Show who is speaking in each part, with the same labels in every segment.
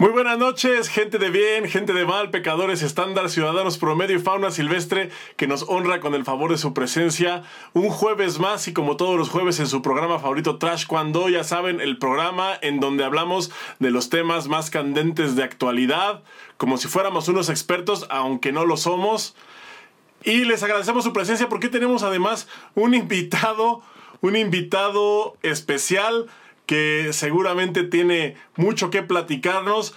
Speaker 1: Muy buenas noches, gente de bien, gente de mal, pecadores estándar, ciudadanos promedio y fauna silvestre que nos honra con el favor de su presencia. Un jueves más y como todos los jueves en su programa favorito Trash Cuando, ya saben, el programa en donde hablamos de los temas más candentes de actualidad, como si fuéramos unos expertos, aunque no lo somos. Y les agradecemos su presencia porque tenemos además un invitado, un invitado especial que seguramente tiene mucho que platicarnos.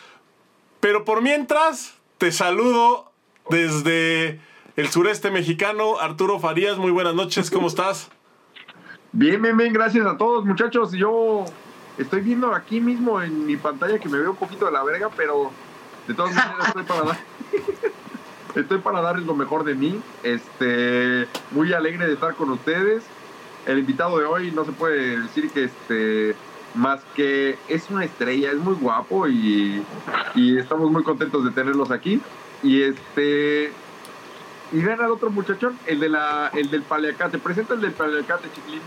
Speaker 1: Pero por mientras, te saludo desde el sureste mexicano. Arturo Farías, muy buenas noches, ¿cómo estás?
Speaker 2: Bien, bien, bien, gracias a todos muchachos. Yo estoy viendo aquí mismo en mi pantalla que me veo un poquito de la verga, pero de todas maneras estoy para dar... Estoy para darles lo mejor de mí. Este, muy alegre de estar con ustedes. El invitado de hoy no se puede decir que este más que es una estrella, es muy guapo y, estamos muy contentos de tenerlos aquí. Y este y ven al otro muchachón, el de la el del paleacate. Presenta el del paleacate, chiquilín.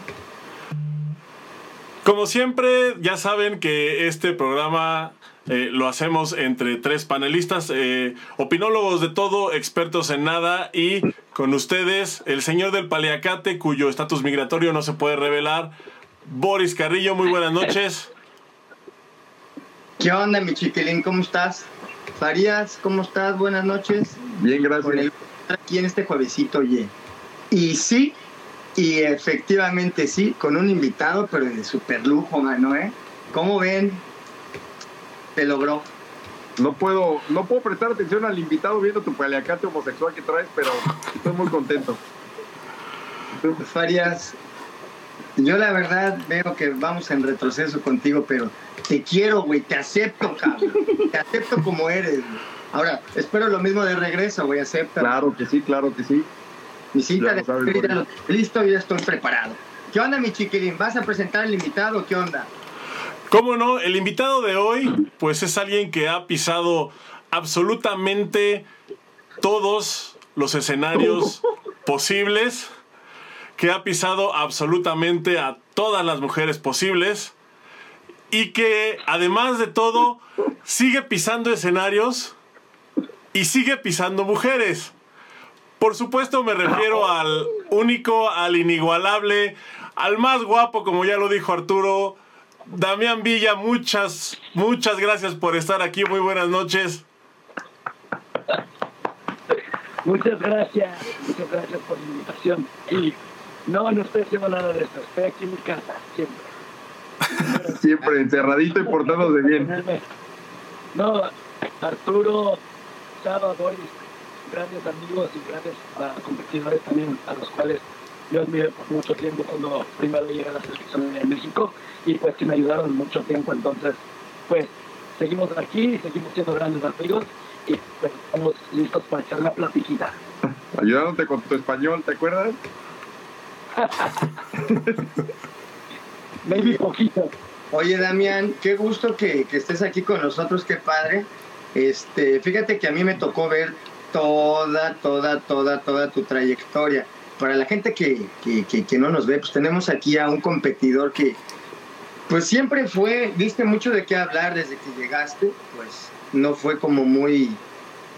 Speaker 1: Como siempre, ya saben que este programa eh, lo hacemos entre tres panelistas, eh, opinólogos de todo, expertos en nada y con ustedes el señor del paleacate cuyo estatus migratorio no se puede revelar, Boris Carrillo, muy buenas noches.
Speaker 3: ¿Qué onda, mi chiquilín? ¿Cómo estás? Farías, ¿cómo estás? Buenas noches.
Speaker 2: Bien, gracias.
Speaker 3: aquí en este juevesito, oye. Y sí, y efectivamente sí, con un invitado, pero de super lujo, mano, ¿eh? ¿Cómo ven? Se logró.
Speaker 2: No puedo, no puedo prestar atención al invitado viendo tu paliacate homosexual que traes, pero estoy muy contento.
Speaker 3: Farías, yo la verdad veo que vamos en retroceso contigo, pero te quiero, güey, te acepto, cabrón. Te acepto como eres. Ahora, espero lo mismo de regreso, güey, acepta.
Speaker 2: Claro que sí, claro que sí.
Speaker 3: Mi cita de listo, ya estoy preparado. ¿Qué onda, mi chiquilín? ¿Vas a presentar al invitado? ¿Qué onda?
Speaker 1: ¿Cómo no? El invitado de hoy, pues es alguien que ha pisado absolutamente todos los escenarios posibles que ha pisado absolutamente a todas las mujeres posibles y que además de todo sigue pisando escenarios y sigue pisando mujeres. Por supuesto me refiero al único, al inigualable, al más guapo, como ya lo dijo Arturo, Damián Villa. Muchas, muchas gracias por estar aquí. Muy buenas noches.
Speaker 4: Muchas gracias, muchas gracias por la invitación. Y no, no estoy haciendo nada de esto. Estoy aquí en mi casa, siempre.
Speaker 2: siempre encerradito y portándose bien.
Speaker 4: No, Arturo, Saba, Boris, grandes amigos y grandes uh, competidores también, a los cuales yo admiré por mucho tiempo cuando primero llegué a la selección en México y pues que me ayudaron mucho tiempo. Entonces, pues seguimos aquí, seguimos siendo grandes amigos y pues estamos listos para echar la platiquita.
Speaker 2: Ayudándote con tu español, ¿te acuerdas?
Speaker 4: Maybe poquito.
Speaker 3: Oye, Damián, qué gusto que, estés aquí con nosotros, qué padre. Este, fíjate que a mí me tocó ver toda, toda, toda, toda tu trayectoria. Para la gente que, que, no nos ve, pues tenemos aquí a un competidor que, pues siempre fue, viste mucho de qué hablar desde que llegaste, pues no fue como muy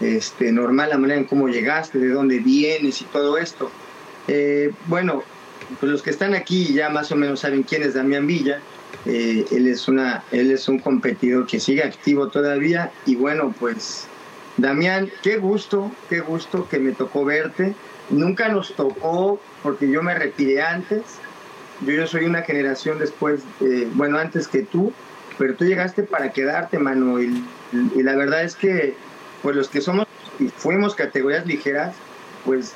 Speaker 3: este, normal la manera en cómo llegaste, de dónde vienes y todo esto. Eh, bueno, pues los que están aquí ya más o menos saben quién es Damián Villa. Eh, él, es una, él es un competidor que sigue activo todavía y bueno, pues Damián, qué gusto, qué gusto que me tocó verte. Nunca nos tocó porque yo me retiré antes. Yo, yo soy una generación después, bueno, antes que tú, pero tú llegaste para quedarte, mano. Y, y la verdad es que, pues los que somos y fuimos categorías ligeras, pues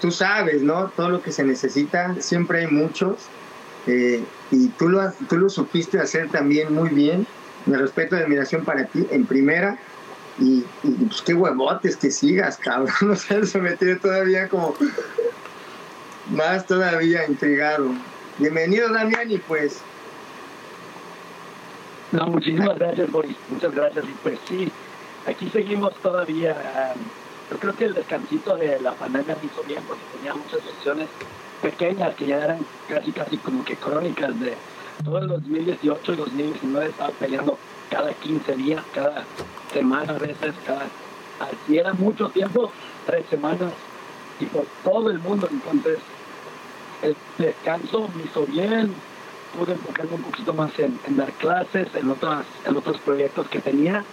Speaker 3: tú sabes, ¿no? Todo lo que se necesita, siempre hay muchos. Eh, y tú lo, tú lo supiste hacer también muy bien. Mi respeto y admiración para ti en primera. Y, pues qué huevotes que sigas, cabrón. O sea, se me tiene todavía como más todavía intrigado. Bienvenido, Damián, y pues.
Speaker 4: No, muchísimas gracias, Boris. Muchas gracias. Y pues sí, aquí seguimos todavía. Yo creo que el descansito de la pandemia me hizo bien porque tenía muchas sesiones pequeñas que ya eran casi casi como que crónicas de todo el 2018 y 2019 estaba peleando cada 15 días, cada semana a veces, cada, si era mucho tiempo, tres semanas, y por todo el mundo. Entonces, el descanso me hizo bien, pude enfocarme un poquito más en, dar clases, en, otras, en otros proyectos que tenía,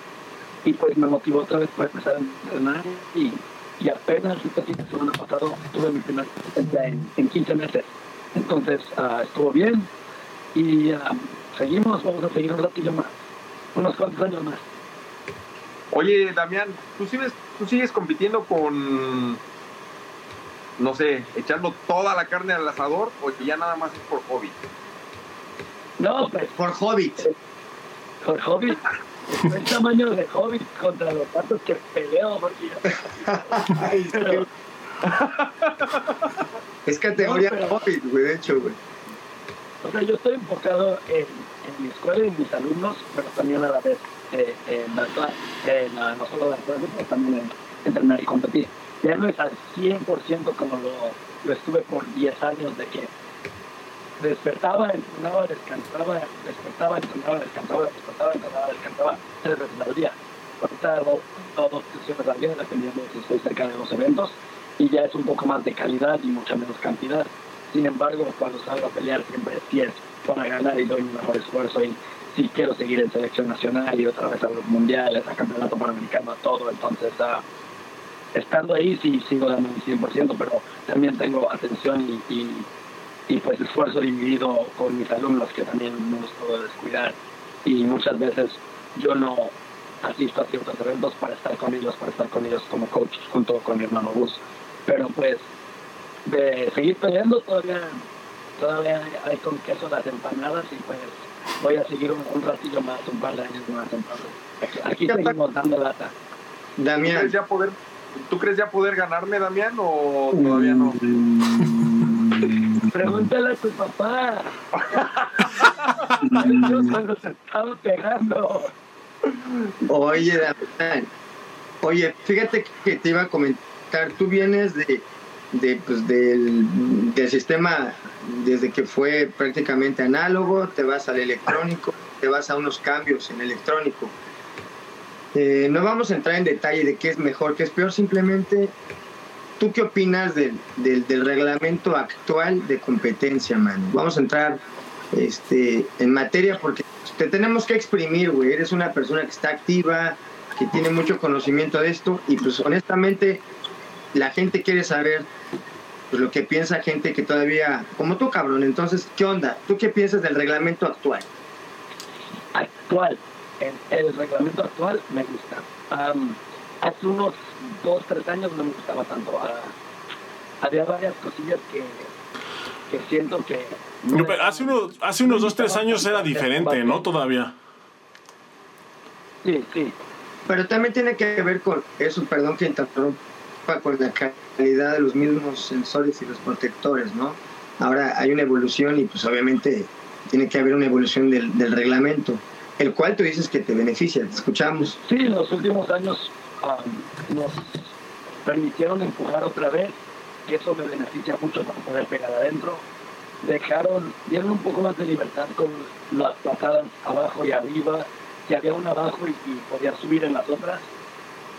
Speaker 4: y pues me motivó otra vez para empezar a entrenar. Y, y apenas fin de semana pasado tuve mi primer en, en 15 meses. Entonces, uh, estuvo bien, y uh, seguimos, vamos a seguir un ratillo más, unos cuantos años más.
Speaker 2: Oye, Damián, ¿tú sigues, ¿tú sigues compitiendo con, no sé, echando toda la carne al asador o que ya nada más es por hobby?
Speaker 4: No, pues.
Speaker 3: Por hobby.
Speaker 4: Por hobby. El tamaño de hobby contra los patos que peleo porque
Speaker 3: Es categoría no, güey, de hecho, güey.
Speaker 4: O sea, yo estoy enfocado en, en mi escuela y en mis alumnos, pero también a la vez eh, en la clase, eh, no, no solo dar clases, pero también en entrenar y competir. Ya no es al 100% como lo, lo estuve por 10 años de que despertaba, entrenaba, descansaba, despertaba, entrenaba, descansaba, despertaba, entrenaba, descansaba tres veces al día. Ahorita hago dos sesiones al día, dependiendo si estoy cerca de los eventos, y ya es un poco más de calidad y mucha menos cantidad. Sin embargo, cuando salgo a pelear siempre sí es para ganar y doy mi mejor esfuerzo y si quiero seguir en selección nacional y otra vez a los mundiales, a campeonato panamericano, a todo. Entonces, uh, estando ahí sí sigo dando mi 100%, pero también tengo atención y, y, y, pues esfuerzo dividido con mis alumnos que también no los puedo descuidar. Y muchas veces yo no asisto a ciertos eventos para estar con ellos, para estar con ellos como coach junto con mi hermano Gus. Pero pues de seguir peleando todavía todavía hay con queso las empanadas y pues voy a seguir un, un ratillo más, un par de años más. Entonces, aquí seguimos dando lata.
Speaker 2: Damián. ¿Tú crees, ya poder, ¿Tú crees ya poder ganarme, Damián, o todavía no?
Speaker 4: Pregúntale a tu papá. Yo cuando se estaba pegando.
Speaker 3: Oye. Oye, fíjate que te iba a comentar, tú vienes de, de, pues, del, del sistema desde que fue prácticamente análogo, te vas al electrónico, te vas a unos cambios en electrónico. Eh, no vamos a entrar en detalle de qué es mejor, qué es peor, simplemente tú qué opinas del, del, del reglamento actual de competencia, mano. Vamos a entrar este, en materia porque te tenemos que exprimir, güey. Eres una persona que está activa, que tiene mucho conocimiento de esto y pues honestamente la gente quiere saber pues lo que piensa gente que todavía, como tú cabrón, entonces, ¿qué onda? ¿Tú qué piensas del reglamento actual?
Speaker 4: Actual, el, reglamento actual me gusta. hace unos dos, tres años no me gustaba tanto. Uh, había varias cosillas que, que siento que...
Speaker 1: No pero hace, unos, hace unos dos, tres años era diferente, ¿no? Todavía.
Speaker 4: Sí, sí.
Speaker 3: Pero también tiene que ver con eso, perdón que interrumpa, con la calidad de los mismos sensores y los protectores, ¿no? Ahora hay una evolución y pues obviamente tiene que haber una evolución del, del reglamento, el cual tú dices que te beneficia, te escuchamos.
Speaker 4: Sí, en los últimos años nos permitieron empujar otra vez, y eso me beneficia mucho para poder pegar adentro. Dejaron, dieron un poco más de libertad con las patadas abajo y arriba, si había una abajo y, podía subir en las otras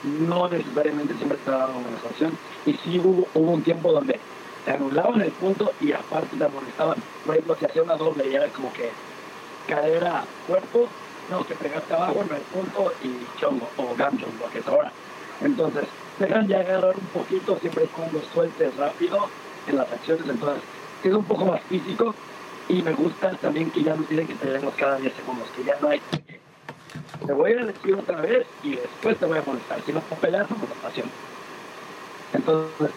Speaker 4: no necesariamente siempre te daba una situación. Y sí hubo, hubo, un tiempo donde te anulaban el punto y aparte te amonestaban. Por ejemplo, si hacía una doble y era como que cadera, cuerpo, no, que pegaste abajo en el punto y chongo o gancho, lo que ahora. Entonces, dejan ya agarrar un poquito siempre cuando sueltes rápido en las acciones. Entonces, es un poco más físico y me gusta también que ya no tienen que tenerlos cada 10 segundos, que ya no hay te voy a decir otra vez y después te voy a molestar. Si no puedo pelear, no molestación. Entonces,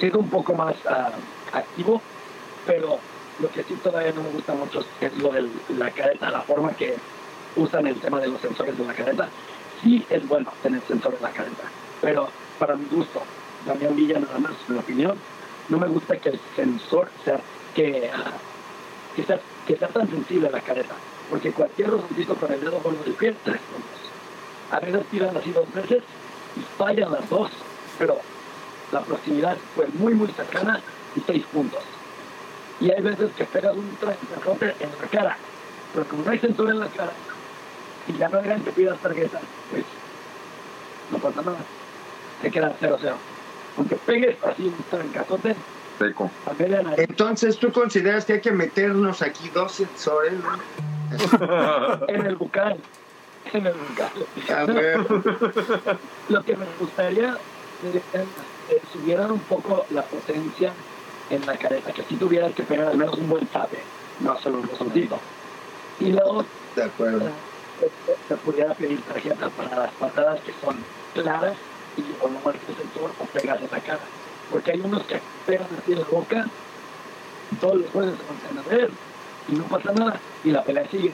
Speaker 4: sigo un poco más uh, activo, pero lo que sí todavía no me gusta mucho es lo de la careta, la forma que usan el tema de los sensores de la careta. Sí es bueno tener sensores en la careta, pero para mi gusto, también Villa nada más, mi opinión, no me gusta que el sensor sea, que, uh, que sea, que sea tan sensible a la careta porque cualquier rozoncito con el dedo gordo del pie, tres puntos. A veces tiran así dos veces y fallan las dos, pero la proximidad fue muy, muy cercana y seis puntos. Y hay veces que pegas un transporte en la cara, pero como no hay sensor en la cara, y ya no digan que pidas tarjeta, pues no pasa nada. Se queda 0-0. Aunque pegues así un trancazote,
Speaker 2: Seco.
Speaker 3: Entonces, ¿tú consideras que hay que meternos aquí dos sensores? ¿no?
Speaker 4: en el bucal. En el bucal.
Speaker 3: A ver,
Speaker 4: Lo que me gustaría es que eh, subieran un poco la potencia en la careta, que si tuvieras que pegar al menos un buen tape, no solo un bozoncito. Y luego
Speaker 3: de acuerdo.
Speaker 4: Se pudiera pedir tarjeta para las patadas que son claras y o no marques el tour o pegas en la cara. Porque hay unos que pegan así la boca, todos los jueces se van a ver y no pasa nada y la pelea sigue.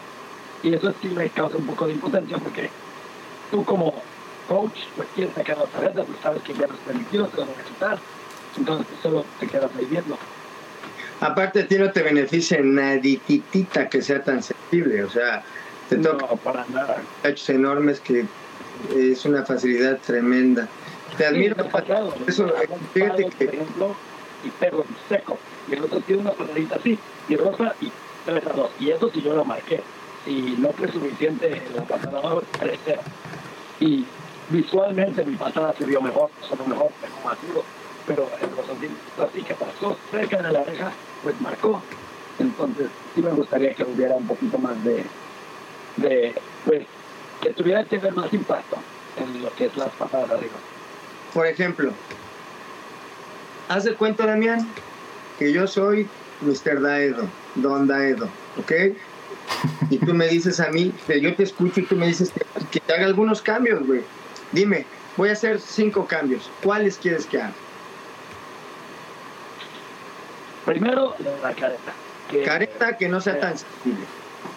Speaker 4: Y eso sí me causa un poco de impotencia porque tú como coach pues quieres sacar la tarjeta, pues sabes que ya no es permitido, te lo van a quitar. Entonces pues, solo te quedas ahí viendo.
Speaker 3: Aparte, a ti no te beneficia nadititita que sea tan sensible. O sea, te
Speaker 4: No,
Speaker 3: toca
Speaker 4: para nada.
Speaker 3: enormes que es una facilidad tremenda. Te admiro.
Speaker 4: Sí, pasado.
Speaker 3: Eso,
Speaker 4: un
Speaker 3: fíjate que-
Speaker 4: Por ejemplo, y pego seco. Y el otro tiene una patadita así, y rosa, y 3 a 2. Y eso sí yo lo marqué. Si no fue suficiente la patada, 3 0. Y visualmente mi patada se vio mejor, sonó mejor, pegó más duro. Pero el rosoncito así que pasó cerca de la oreja, pues marcó. Entonces sí me gustaría que hubiera un poquito más de, de pues, que tuviera que ver más impacto en lo que es las patadas arriba.
Speaker 3: Por ejemplo, haz de cuenta, Damián, que yo soy Mr. Daedo, Don Daedo, ¿ok? Y tú me dices a mí, que yo te escucho y tú me dices que, que te haga algunos cambios, güey. Dime, voy a hacer cinco cambios. ¿Cuáles quieres que haga?
Speaker 4: Primero, la careta. Que,
Speaker 3: Careta que no sea tan sensible.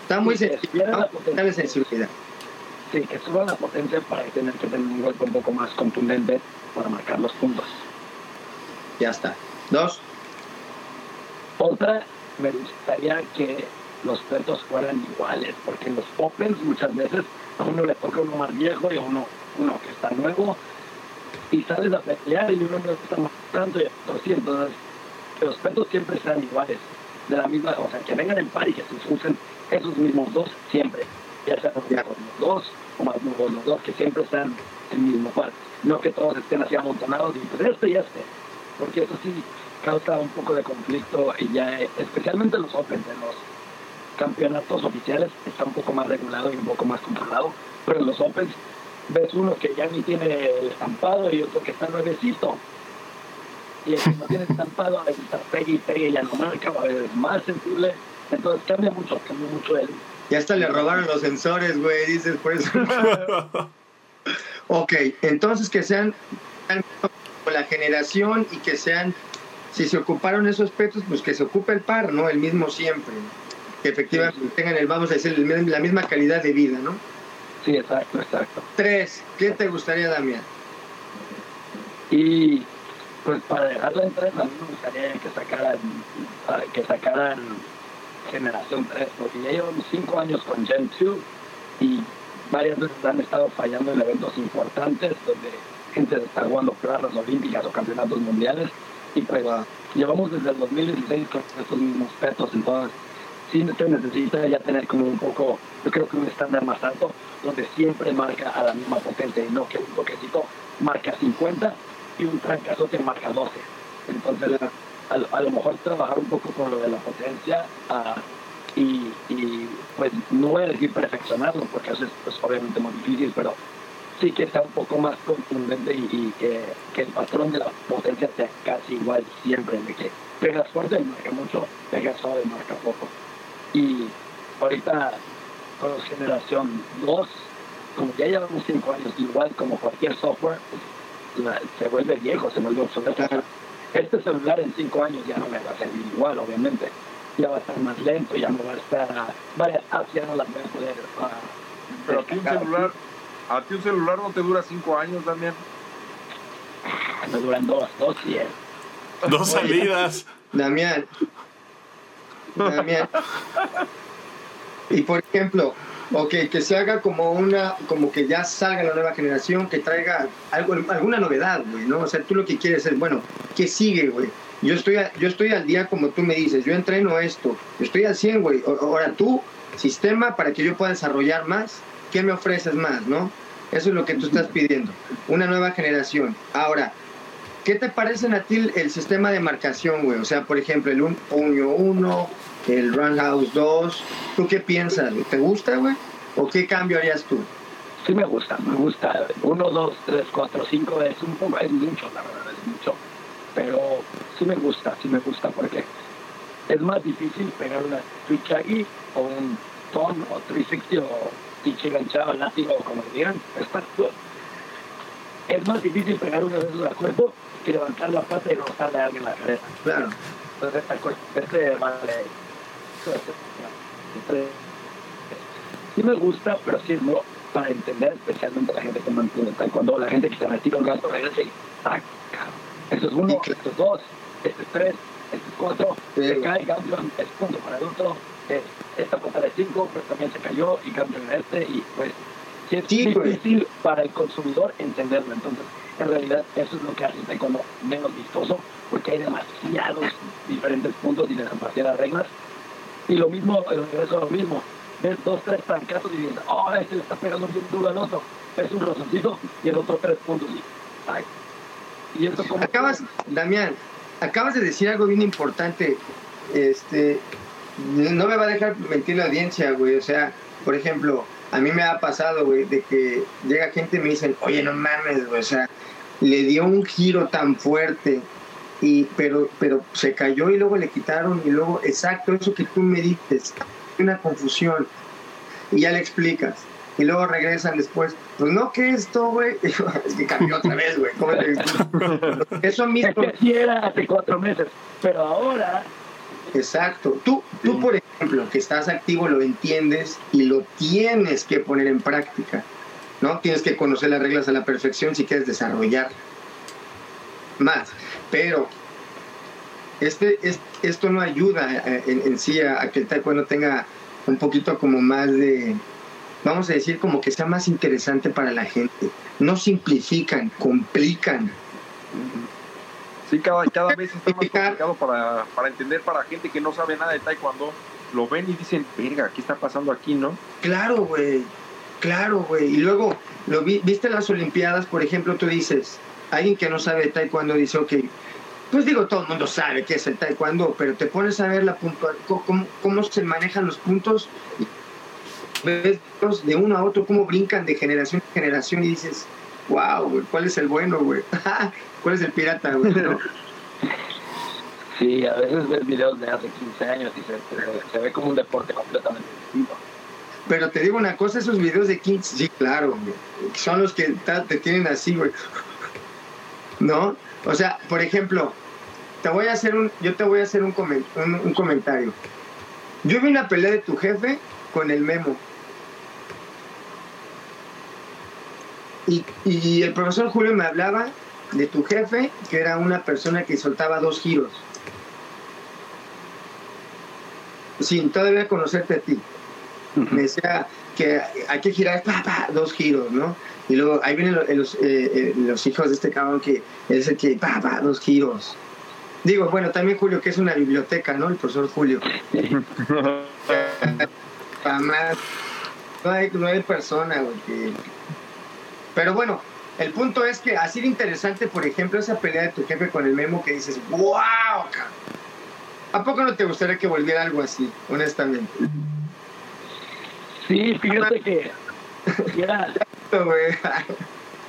Speaker 3: Está muy
Speaker 4: Sí, la
Speaker 3: Vamos a
Speaker 4: potencia.
Speaker 3: quitarle sensibilidad.
Speaker 4: Sí, que suba la potencia para tener que tener un golpe un poco más contundente para marcar los puntos.
Speaker 3: Ya está. Dos.
Speaker 4: Otra, me gustaría que los petos fueran iguales, porque en los Opens muchas veces a uno le toca uno más viejo y a uno, uno que está nuevo, y sales a pelear y uno no está más tanto y otro sí, entonces que los petos siempre sean iguales, de la misma, o sea, que vengan en par y que se usen esos mismos dos siempre, ya los viejos los dos o más nuevos los dos, que siempre sean el mismo par, no que todos estén así amontonados y pues este y este, porque eso sí causa un poco de conflicto y ya, eh, especialmente en los Opens, en los campeonatos oficiales está un poco más regulado y un poco más controlado, pero en los Opens ves uno que ya ni tiene el estampado y otro que está nuevecito. Y el que no tiene estampado a veces está pegue y pegue y ya no marca, a veces es más sensible. Entonces cambia mucho, cambia mucho el...
Speaker 3: Ya hasta le robaron los sensores, güey, dices por eso. ok, entonces que sean con la generación y que sean, si se ocuparon esos petos, pues que se ocupe el par, ¿no? El mismo siempre. Que efectivamente tengan el, vamos a decir, el- la misma calidad de vida, ¿no?
Speaker 4: Sí, exacto, exacto.
Speaker 3: Tres, ¿qué te gustaría, Damián?
Speaker 4: Y pues para dejarla en tres, a mí me gustaría que sacaran, que sacaran generación 3, porque ya llevamos cinco años con Gen 2 y varias veces han estado fallando en eventos importantes donde gente está jugando plazas olímpicas o campeonatos mundiales y pues llevamos desde el 2016 con estos mismos petos, entonces sí se necesita ya tener como un poco, yo creo que un estándar más alto, donde siempre marca a la misma potencia y no que un toquecito marca 50 y un trancazote marca 12. Entonces, a, a lo mejor trabajar un poco con lo de la potencia ah, y, y, pues no voy a decir perfeccionarlo porque eso es pues, obviamente muy difícil, pero sí que sea un poco más contundente y, que, que el patrón de la potencia sea casi igual siempre, de que pegas fuerte y marca mucho, pegas suave y marca poco. Y ahorita con generación 2, como ya llevamos 5 años, igual como cualquier software, se vuelve viejo, se vuelve obsoleto. Este celular en 5 años ya no me va a servir igual, obviamente. Ya va a estar más lento, ya no va a estar, varias apps ya no las voy a poder. ah,
Speaker 2: Pero a ti un celular, a ti un celular no te dura cinco años, Damián.
Speaker 4: Me duran dos, dos y es.
Speaker 1: Dos salidas.
Speaker 3: Damián. Damián. Y por ejemplo, ok, que se haga como una, como que ya salga la nueva generación, que traiga algo, alguna novedad, güey, ¿no? O sea, tú lo que quieres es, bueno, ¿qué sigue, güey? Yo estoy, yo estoy al día como tú me dices, yo entreno esto, yo estoy al 100, güey. Ahora tú, sistema para que yo pueda desarrollar más, ¿qué me ofreces más, no? Eso es lo que tú estás pidiendo, una nueva generación. Ahora, ¿qué te parecen a ti el sistema de marcación, güey? O sea, por ejemplo, el un puño 1, el run house 2, ¿tú qué piensas? ¿Te gusta, güey? ¿O qué cambio harías tú?
Speaker 4: Sí me gusta, me gusta. 1, 2, 3, 4, 5 es un poco, es mucho, la verdad, es mucho. Pero sí me gusta, sí me gusta porque es más difícil pegar una switch aquí o un ton o 360 o pinche ganchado látigo o como digan. Es más difícil pegar una de esos a cuerpo que levantar la pata y rozarle a alguien la cabeza.
Speaker 3: Claro.
Speaker 4: Entonces, este, sí me gusta, pero sí es nuevo para entender, especialmente la gente que mantiene cuando la gente que se retira un gasto regresa y saca. Eso es uno, esto es dos, este es tres, este es cuatro, se cae, cambio, es punto para el otro, es, esta cuenta de cinco, pero también se cayó y cambio en este, y pues sí es difícil para el consumidor entenderlo. Entonces, en realidad, eso es lo que hace el taekwondo menos vistoso, porque hay demasiados diferentes puntos y demasiadas reglas. Y lo mismo, el universo lo mismo ves dos, tres trancazos y dices, oh, este le está pegando bien duro al otro. Es un rozoncito y el otro tres puntos. Y, ay. y eso como...
Speaker 3: Acabas, Damián, acabas de decir algo bien importante. Este, no me va a dejar mentir la audiencia, güey. O sea, por ejemplo, a mí me ha pasado, güey, de que llega gente y me dicen, oye, no mames, güey, o sea, le dio un giro tan fuerte, y, pero, pero se cayó y luego le quitaron, y luego, exacto, eso que tú me dices, una confusión y ya le explicas. Y luego regresan después, pues no, que esto, güey? Es que cambió otra vez, güey. Eso mismo.
Speaker 4: Es que era hace cuatro meses, pero ahora.
Speaker 3: Exacto. Tú, tú, por ejemplo, que estás activo, lo entiendes y lo tienes que poner en práctica. ¿No? Tienes que conocer las reglas a la perfección si quieres desarrollar más. Pero este, es, esto no ayuda eh, en, sí a, que el taekwondo tenga un poquito como más de, vamos a decir, como que sea más interesante para la gente. No simplifican, complican.
Speaker 2: Sí, cada, cada vez está más complicado para, para entender para gente que no sabe nada de taekwondo. Lo ven y dicen, verga, ¿qué está pasando aquí, no?
Speaker 3: Claro, güey. Claro, güey. Y luego, lo viste las Olimpiadas, por ejemplo, tú dices, alguien que no sabe de taekwondo dice, ok, pues digo, todo el mundo sabe qué es el taekwondo, pero te pones a ver la puntual, cómo, cómo se manejan los puntos, ves de uno a otro, cómo brincan de generación a generación y dices, wow, güey, ¿cuál es el bueno, güey? ¿Cuál es el pirata, güey?
Speaker 4: Sí, a veces ves videos de hace 15 años y se, se, ve como un deporte completamente distinto.
Speaker 3: Pero te digo una cosa, esos videos de 15, sí, claro, güey, son los que te tienen así, güey. ¿No? O sea, por ejemplo, te voy a hacer un, yo te voy a hacer un, un, comentario. Yo vi una pelea de tu jefe con el memo. Y, y, el profesor Julio me hablaba de tu jefe, que era una persona que soltaba dos giros. Sin todavía conocerte a ti. Me decía que hay que girar dos giros, ¿no? Y luego ahí vienen los, eh, eh, los, hijos de este cabrón que es el que, pa, pa, dos giros. Digo, bueno, también Julio, que es una biblioteca, ¿no? El profesor Julio. Jamás. No hay, no hay persona, güey. Pero bueno, el punto es que así de interesante, por ejemplo, esa pelea de tu jefe con el memo que dices, ¡wow! ¿A poco no te gustaría que volviera algo así, honestamente?
Speaker 4: Sí, fíjate que era,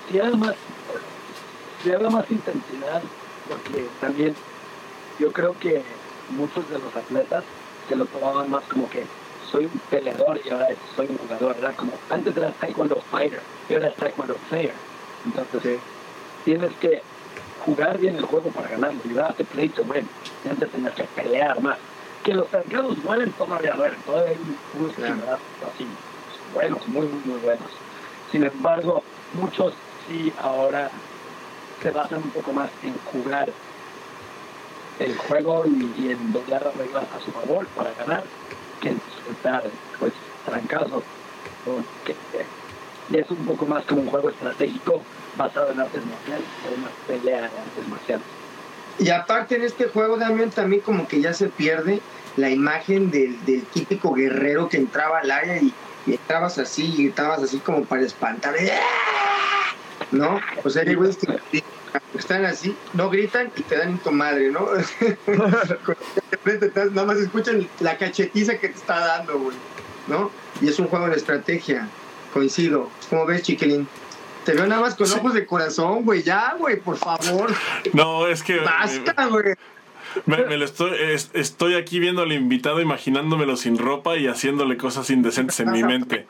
Speaker 4: si era más, si era más intensidad, porque también yo creo que muchos de los atletas se lo tomaban más como que soy un peleador y ahora soy un jugador, era como antes era taekwondo fighter y ahora es taekwondo player. Entonces tienes que jugar bien el juego para ganarlo, you have to play to win, antes tener que pelear más. Que los trancados duelen todavía duelen, todavía hay unos claro. así buenos, muy, muy, buenos. Sin embargo, muchos sí ahora se basan un poco más en jugar el juego y, en doblar las reglas a su favor para ganar que en soltar pues trancazos que es un poco más como un juego estratégico basado en artes marciales o una pelea de artes marciales
Speaker 3: y aparte en este juego también también como que ya se pierde la imagen del, del típico guerrero que entraba al área y y entrabas así, y gritabas así como para espantar. ¿No? O sea, hay güeyes que están así, no gritan y te dan en tu madre, ¿no? Nada más escuchan la cachetiza que te está dando, güey, ¿no? Y es un juego de estrategia, coincido. ¿Cómo ves, chiquilín? Te veo nada más con ojos de corazón, güey, ya, güey, por favor.
Speaker 1: No, es que...
Speaker 3: Basta, güey.
Speaker 1: Me, lo estoy, estoy aquí viendo al invitado, imaginándomelo sin ropa y haciéndole cosas indecentes en mi mente.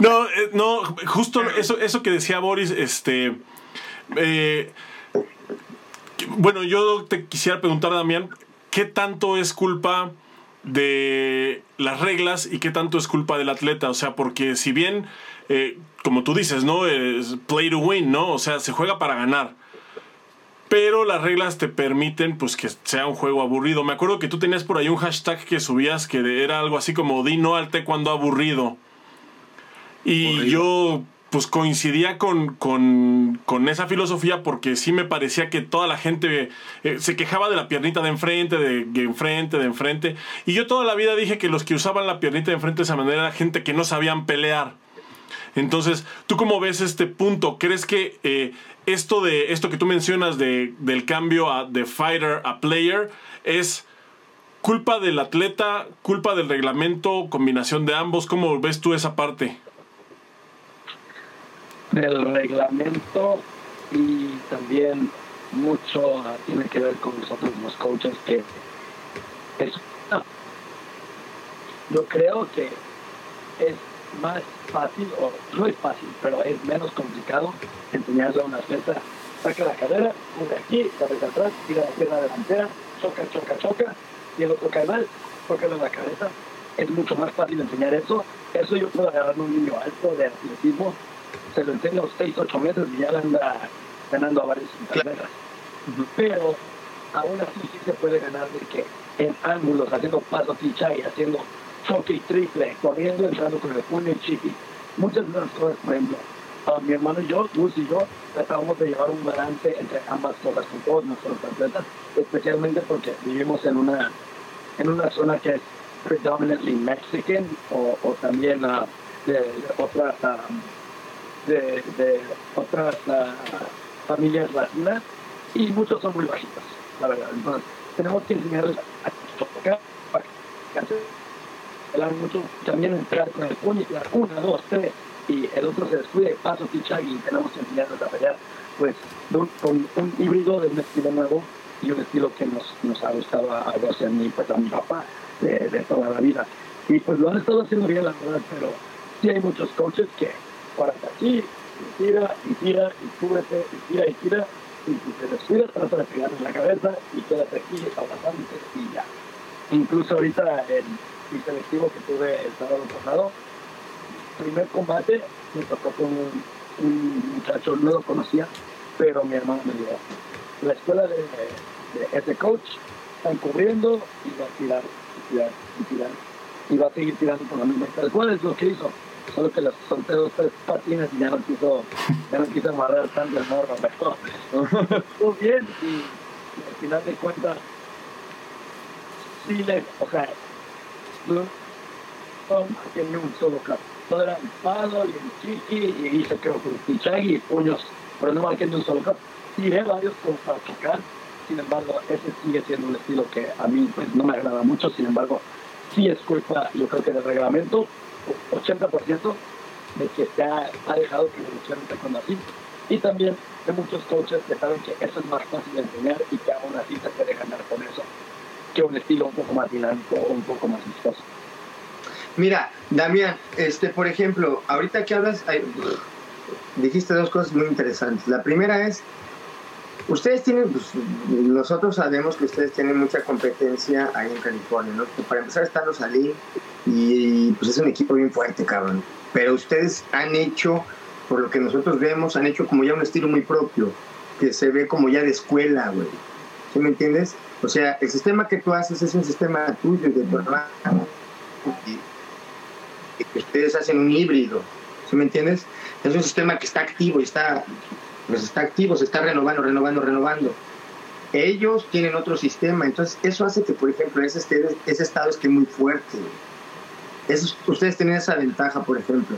Speaker 1: no, eh, no, justo eso, eso que decía Boris, este. Eh, bueno, yo te quisiera preguntar, Damián, ¿qué tanto es culpa de las reglas y qué tanto es culpa del atleta? O sea, porque si bien, eh, como tú dices, ¿no? Es play to win, ¿no? O sea, se juega para ganar pero las reglas te permiten pues que sea un juego aburrido. Me acuerdo que tú tenías por ahí un hashtag que subías que era algo así como di no al cuando aburrido. Y yo pues coincidía con, con, esa filosofía porque sí me parecía que toda la gente eh, se quejaba de la piernita de enfrente, de, de, enfrente, de enfrente. Y yo toda la vida dije que los que usaban la piernita de enfrente de esa manera era gente que no sabían pelear. Entonces, ¿tú cómo ves este punto? ¿Crees que eh, esto, de, esto que tú mencionas de, del cambio a, de fighter a player es culpa del atleta, culpa del reglamento, combinación de ambos? ¿Cómo ves tú esa parte?
Speaker 4: Del reglamento y también mucho tiene que ver con nosotros los coaches que es, yo creo que es más fácil, o no es fácil, pero es menos complicado enseñarle a una atleta, saca la cadera, de aquí, cabeza atrás, tira la pierna delantera, choca, choca, choca, y el otro cae mal, toca la cabeza. Es mucho más fácil enseñar eso. Eso yo puedo agarrar un niño alto de atletismo, se lo enseño a los 6, 8 meses y ya anda ganando a varios intermetas. Pero aún así sí se puede ganar de que en ángulos, haciendo paso ficha y haciendo choque y triple, corriendo, entrando con el puño y chiqui. Muchas de las cosas, por ejemplo, mi hermano y yo, Gus y yo, tratamos de llevar un balance entre ambas cosas con todos nuestros atletas, especialmente porque vivimos en una, en una zona que es predominantly Mexican o, o también uh, de, otras, uh, de, de, otras uh, familias latinas y muchos son muy bajitos, la verdad. Entonces, tenemos que enseñarles a tocar para que mucho, también entrar con el tirar una, dos, tres, y el otro se descuida y ficha y tenemos que enseñarnos a pelear, pues con un híbrido de un estilo nuevo y un estilo que nos, nos ha gustado a, a mí, pues a mi papá de, toda la vida. Y pues lo han estado haciendo bien, la verdad, pero sí hay muchos coaches que para aquí, y tira, y tira, y súbete, y tira, y tira, y si te descuida, trata de pegar en la cabeza y quédate aquí abrazándote y ya. Incluso ahorita en mi selectivo que tuve el sábado pasado, primer combate me tocó con un, muchacho, no lo conocía, pero mi hermano me dijo, la escuela de, ese coach están cubriendo y va a tirar, y tirar, y tirar, y va a seguir tirando por la misma. ¿Cuál es lo que hizo? Solo que los solté dos, tres patines y ya no quiso, ya no quiso amarrar tanto el morro, pero estuvo bien y, y, al final de cuentas sí le, o sea, no tenía un solo caso todo era palo y el chiqui, y se quedó con pichagui y puños, pero no marqué ni un solo cap. Tiré varios como para chocar, sin embargo, ese sigue siendo un estilo que a mí pues, no me agrada mucho, sin embargo, sí es culpa, yo creo que del reglamento, 80% de que se ha, dejado que evolucione cuando así, y también de muchos coaches que saben que eso es más fácil de enseñar y que aún así se puede ganar con eso, que un estilo un poco más dinámico un poco más vistoso.
Speaker 3: Mira, Damián, este, por ejemplo, ahorita que hablas, dijiste dos cosas muy interesantes. La primera es, ustedes tienen, pues, nosotros sabemos que ustedes tienen mucha competencia ahí en California, ¿no? para empezar están los Ali y pues es un equipo bien fuerte, cabrón. Pero ustedes han hecho, por lo que nosotros vemos, han hecho como ya un estilo muy propio, que se ve como ya de escuela, güey. ¿Sí me entiendes? O sea, el sistema que tú haces es un sistema tuyo de tu hermano ustedes hacen un híbrido, ¿sí me entiendes? Es un sistema que está activo y está, pues está activo, se está renovando, renovando, renovando. ellos tienen otro sistema. Entonces, eso hace que, por ejemplo, ese, ese estado esté muy fuerte. Ustedes tienen esa ventaja, por ejemplo.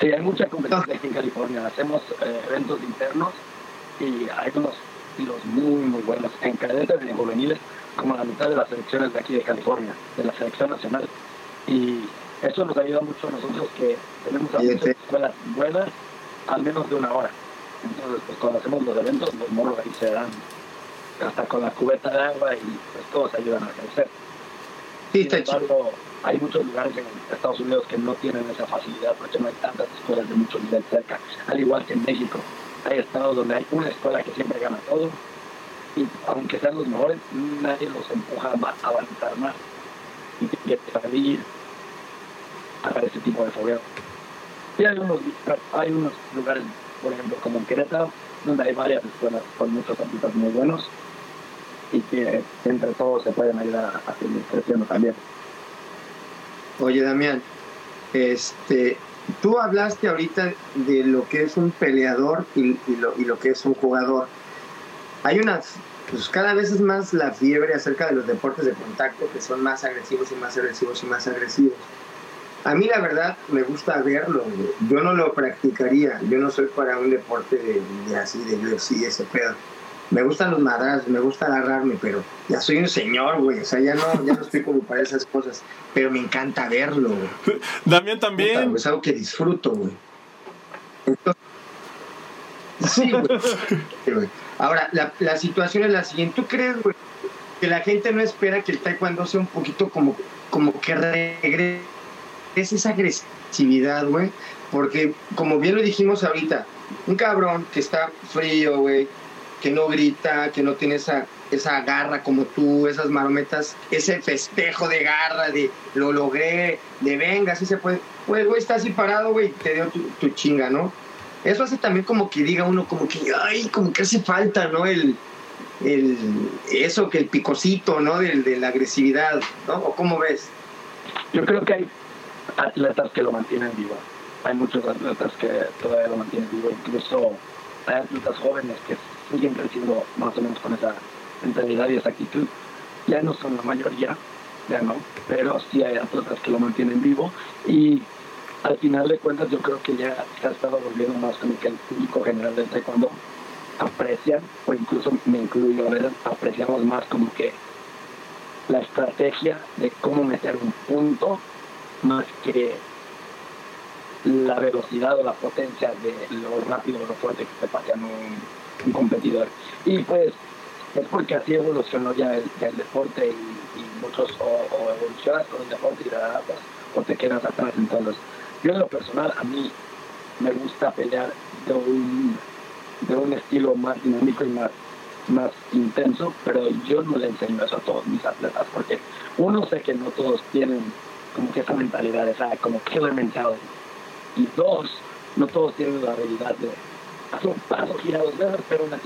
Speaker 4: Sí, hay mucha competencia aquí en California. Hacemos eh, eventos internos y hay unos estilos muy, muy buenos en cadetes y en juveniles, como la mitad de las selecciones de aquí de California, de la selección nacional. Y eso nos ayuda mucho a nosotros que tenemos a muchas escuelas buenas, al menos de una hora. Entonces, pues cuando hacemos los eventos, los morros ahí se dan hasta con la cubeta de agua y pues todos ayudan a crecer. Sí, Sin embargo, hay muchos lugares en Estados Unidos que no tienen esa facilidad porque no hay tantas escuelas de mucho nivel cerca, al igual que en México. Hay estados donde hay una escuela que siempre gana todo y aunque sean los mejores, nadie los empuja a avanzar más y que salir a ese tipo de fogueo. Y hay unos, hay unos lugares, por ejemplo, como en Querétaro, donde hay varias escuelas con muchos atletas muy buenos y que entre todos se pueden ayudar a, seguir creciendo también.
Speaker 3: Oye, Damián, este, tú hablaste ahorita de lo que es un peleador y, lo, y lo que es un jugador. Hay unas, pues cada vez es más la fiebre acerca de los deportes de contacto que son más agresivos y más agresivos y más agresivos. A mí la verdad me gusta verlo, yo no lo practicaría, yo no soy para un deporte de, así, de UFC, ese pedo. Me gustan los madrazos, me gusta agarrarme, pero ya soy un señor, güey, o sea, ya no, ya no estoy como para esas cosas, pero me encanta verlo. Güey.
Speaker 1: Damián también.
Speaker 3: es algo que disfruto, güey. sí, güey. Ahora, la, la situación es la siguiente, ¿tú crees, güey, que la gente no espera que el taekwondo sea un poquito como, como que regrese es esa agresividad, güey. Porque, como bien lo dijimos ahorita, un cabrón que está frío, güey, que no grita, que no tiene esa, esa garra como tú, esas marometas, ese festejo de garra, de lo logré, de venga, así se puede. Pues, güey, está así parado, güey, te dio tu, chinga, ¿no? Eso hace también como que diga uno, como que, ay, como que hace falta, ¿no? El, el, eso, que el picocito, ¿no? De la agresividad, ¿no? ¿O cómo ves?
Speaker 4: Yo creo que hay atletas que lo mantienen vivo. Hay muchos atletas que todavía lo mantienen vivo, incluso hay atletas jóvenes que siguen creciendo más o menos con esa mentalidad y esa actitud. Ya no son la mayoría, ya no, pero sí hay atletas que lo mantienen vivo y al final de cuentas yo creo que ya se ha estado volviendo más como que el público general del taekwondo aprecian, o incluso me incluyo a veces, apreciamos más como que la estrategia de cómo meter un punto más que la velocidad o la potencia de lo rápido o lo fuerte que se pasean un, competidor. Y pues es porque así evolucionó ya el, deporte y, muchos o, evolucionas con el deporte y te adaptas o te quedas atrás. Entonces, yo en lo personal, a mí me gusta pelear de un, de un estilo más dinámico y más, más intenso, pero yo no le enseño eso a todos mis atletas porque uno sé que no todos tienen como que esa mentalidad, esa como killer mentality. Y dos, no todos tienen la habilidad de paso, gira dos pero una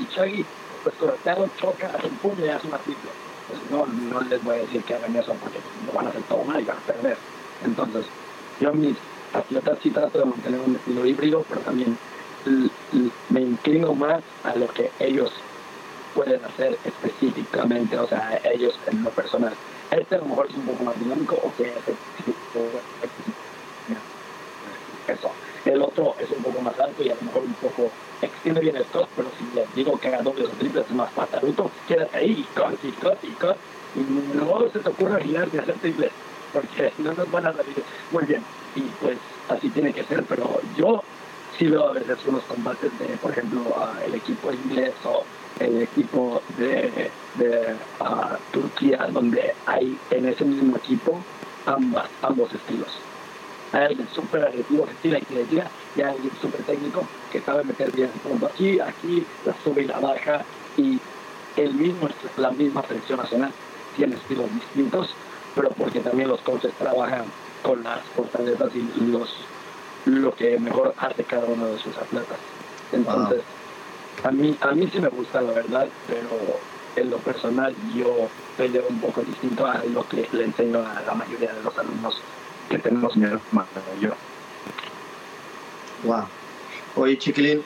Speaker 4: pues cortado, choca, hace un puño y hace una triple. Pues no, no les voy a decir que hagan eso porque no van a hacer todo mal y van a perder. Entonces, yo mis atletas sí trato de mantener un estilo híbrido, pero también me inclino más a lo que ellos pueden hacer específicamente, o sea, ellos en lo personal. Este a lo mejor es un poco más dinámico o que este eso. El otro es un poco más alto y a lo mejor un poco extiende bien el pero si les digo que haga dobles o triples es más pataruto, quédate ahí, cut y cut y cut. Y no se te ocurra girar y hacer triples, porque no nos van a salir muy bien. Y pues así tiene que ser, pero yo sí veo a veces unos combates de, por ejemplo, el equipo inglés o el equipo de, de Turquía, donde hay en ese mismo equipo ambas, ambos estilos. Hay alguien súper agresivo que tira y tira y tira, y hay alguien súper técnico que sabe meter bien punto aquí, aquí, la sube y la baja, y el mismo, la misma selección nacional tiene estilos distintos, pero porque también los coaches trabajan con las fortalezas y los, lo que mejor hace cada uno de sus atletas. Entonces, a mí, a mí sí me gusta, la verdad, pero en lo personal yo peleo un poco distinto a lo que le enseño a la mayoría de los alumnos que tenemos mi hermano yo.
Speaker 3: Wow. Oye, chiquilín,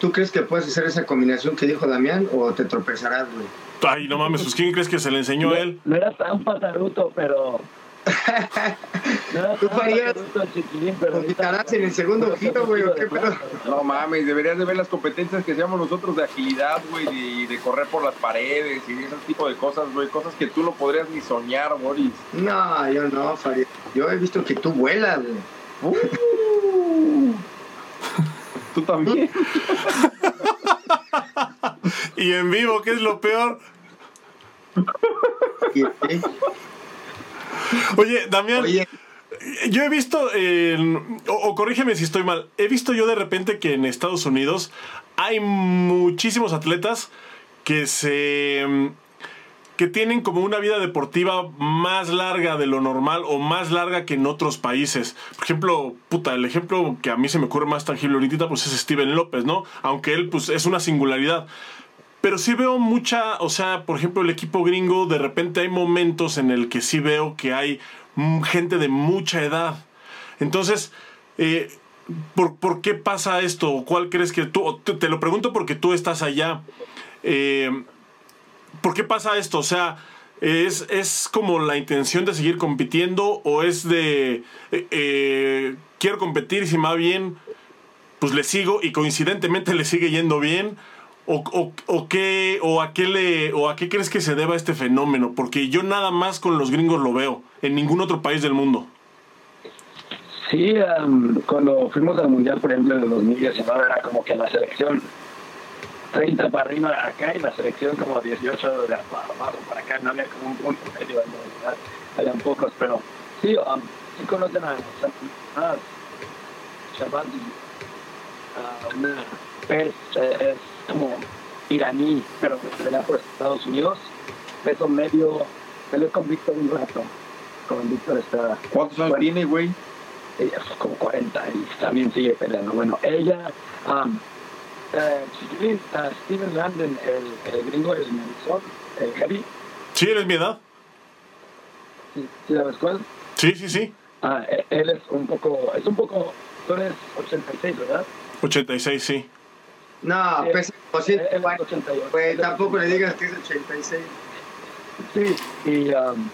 Speaker 3: ¿tú crees que puedes hacer esa combinación que dijo Damián o te tropezarás, güey?
Speaker 1: Ay, no mames, pues ¿quién crees que se le enseñó a él?
Speaker 4: No era tan pataruto, pero. No
Speaker 3: Tú farías-. Vomitarás en el segundo giro, güey, ¿o qué pedo?
Speaker 2: No mames, deberías de ver las competencias que hacíamos nosotros de agilidad, güey, y de, correr por las paredes y ese tipo de cosas, güey, cosas que tú no podrías ni soñar, Boris.
Speaker 3: No, yo no, Farid. Yo he visto que tú vuelas, güey.
Speaker 2: Uh. Tú también.
Speaker 1: Y en vivo, ¿qué es lo peor? Oye, Damián,
Speaker 3: Oye,
Speaker 1: yo he visto, o, o corrígeme si estoy mal, he visto yo de repente que en Estados Unidos hay muchísimos atletas que se que tienen como una vida deportiva más larga de lo normal o más larga que en otros países. Por ejemplo, puta, el ejemplo que a mí se me ocurre más tangible ahorita pues es Steven López, ¿no? Aunque él pues es una singularidad. Pero sí veo mucha, o sea, por ejemplo, el equipo gringo, de repente hay momentos en el que sí veo que hay gente de mucha edad. Entonces, eh, ¿por, por qué pasa esto? ¿Cuál crees que tú? Te, te lo pregunto porque tú estás allá. Eh, ¿Por qué pasa esto? O sea, ¿es, ¿es como la intención de seguir compitiendo o es de eh, eh, quiero competir y si me va bien, pues le sigo y coincidentemente le sigue yendo bien? ¿O, o, qué, o, a qué le, ¿O a qué crees que se deba este fenómeno? Porque yo nada más con los gringos lo veo, en ningún otro país del mundo.
Speaker 4: Sí, am, cuando fuimos al Mundial, por ejemplo, en el 2019, era como que la selección 30 para arriba acá y la selección como 18 de abajo para acá. No había como un punto medio en realidad, pocos, pero sí, am, sí conocen a a a es como iraní, pero que pelea por Estados Unidos, peso medio, peleó con Víctor un rato, con Víctor Estrada.
Speaker 2: ¿Cuántos años
Speaker 4: Bueno.
Speaker 2: tiene, güey?
Speaker 4: ella es como 40 y también sigue peleando. Bueno, ella, um, eh, uh, Steven Landon, el, el gringo del Nelson, el heavy,
Speaker 1: ¿Sí eres mi edad?
Speaker 4: ¿sí, sí sabes cuál?
Speaker 1: Sí, sí, sí.
Speaker 4: Ah, e- él es un poco, es un poco, tú eres 86, ¿verdad?
Speaker 1: 86, sí.
Speaker 3: No,
Speaker 4: Sí.
Speaker 3: pesa como
Speaker 4: Él es
Speaker 3: 140.
Speaker 4: 88.
Speaker 3: Güey,
Speaker 4: Él es
Speaker 3: tampoco le digas que es 86.
Speaker 4: Sí, y um,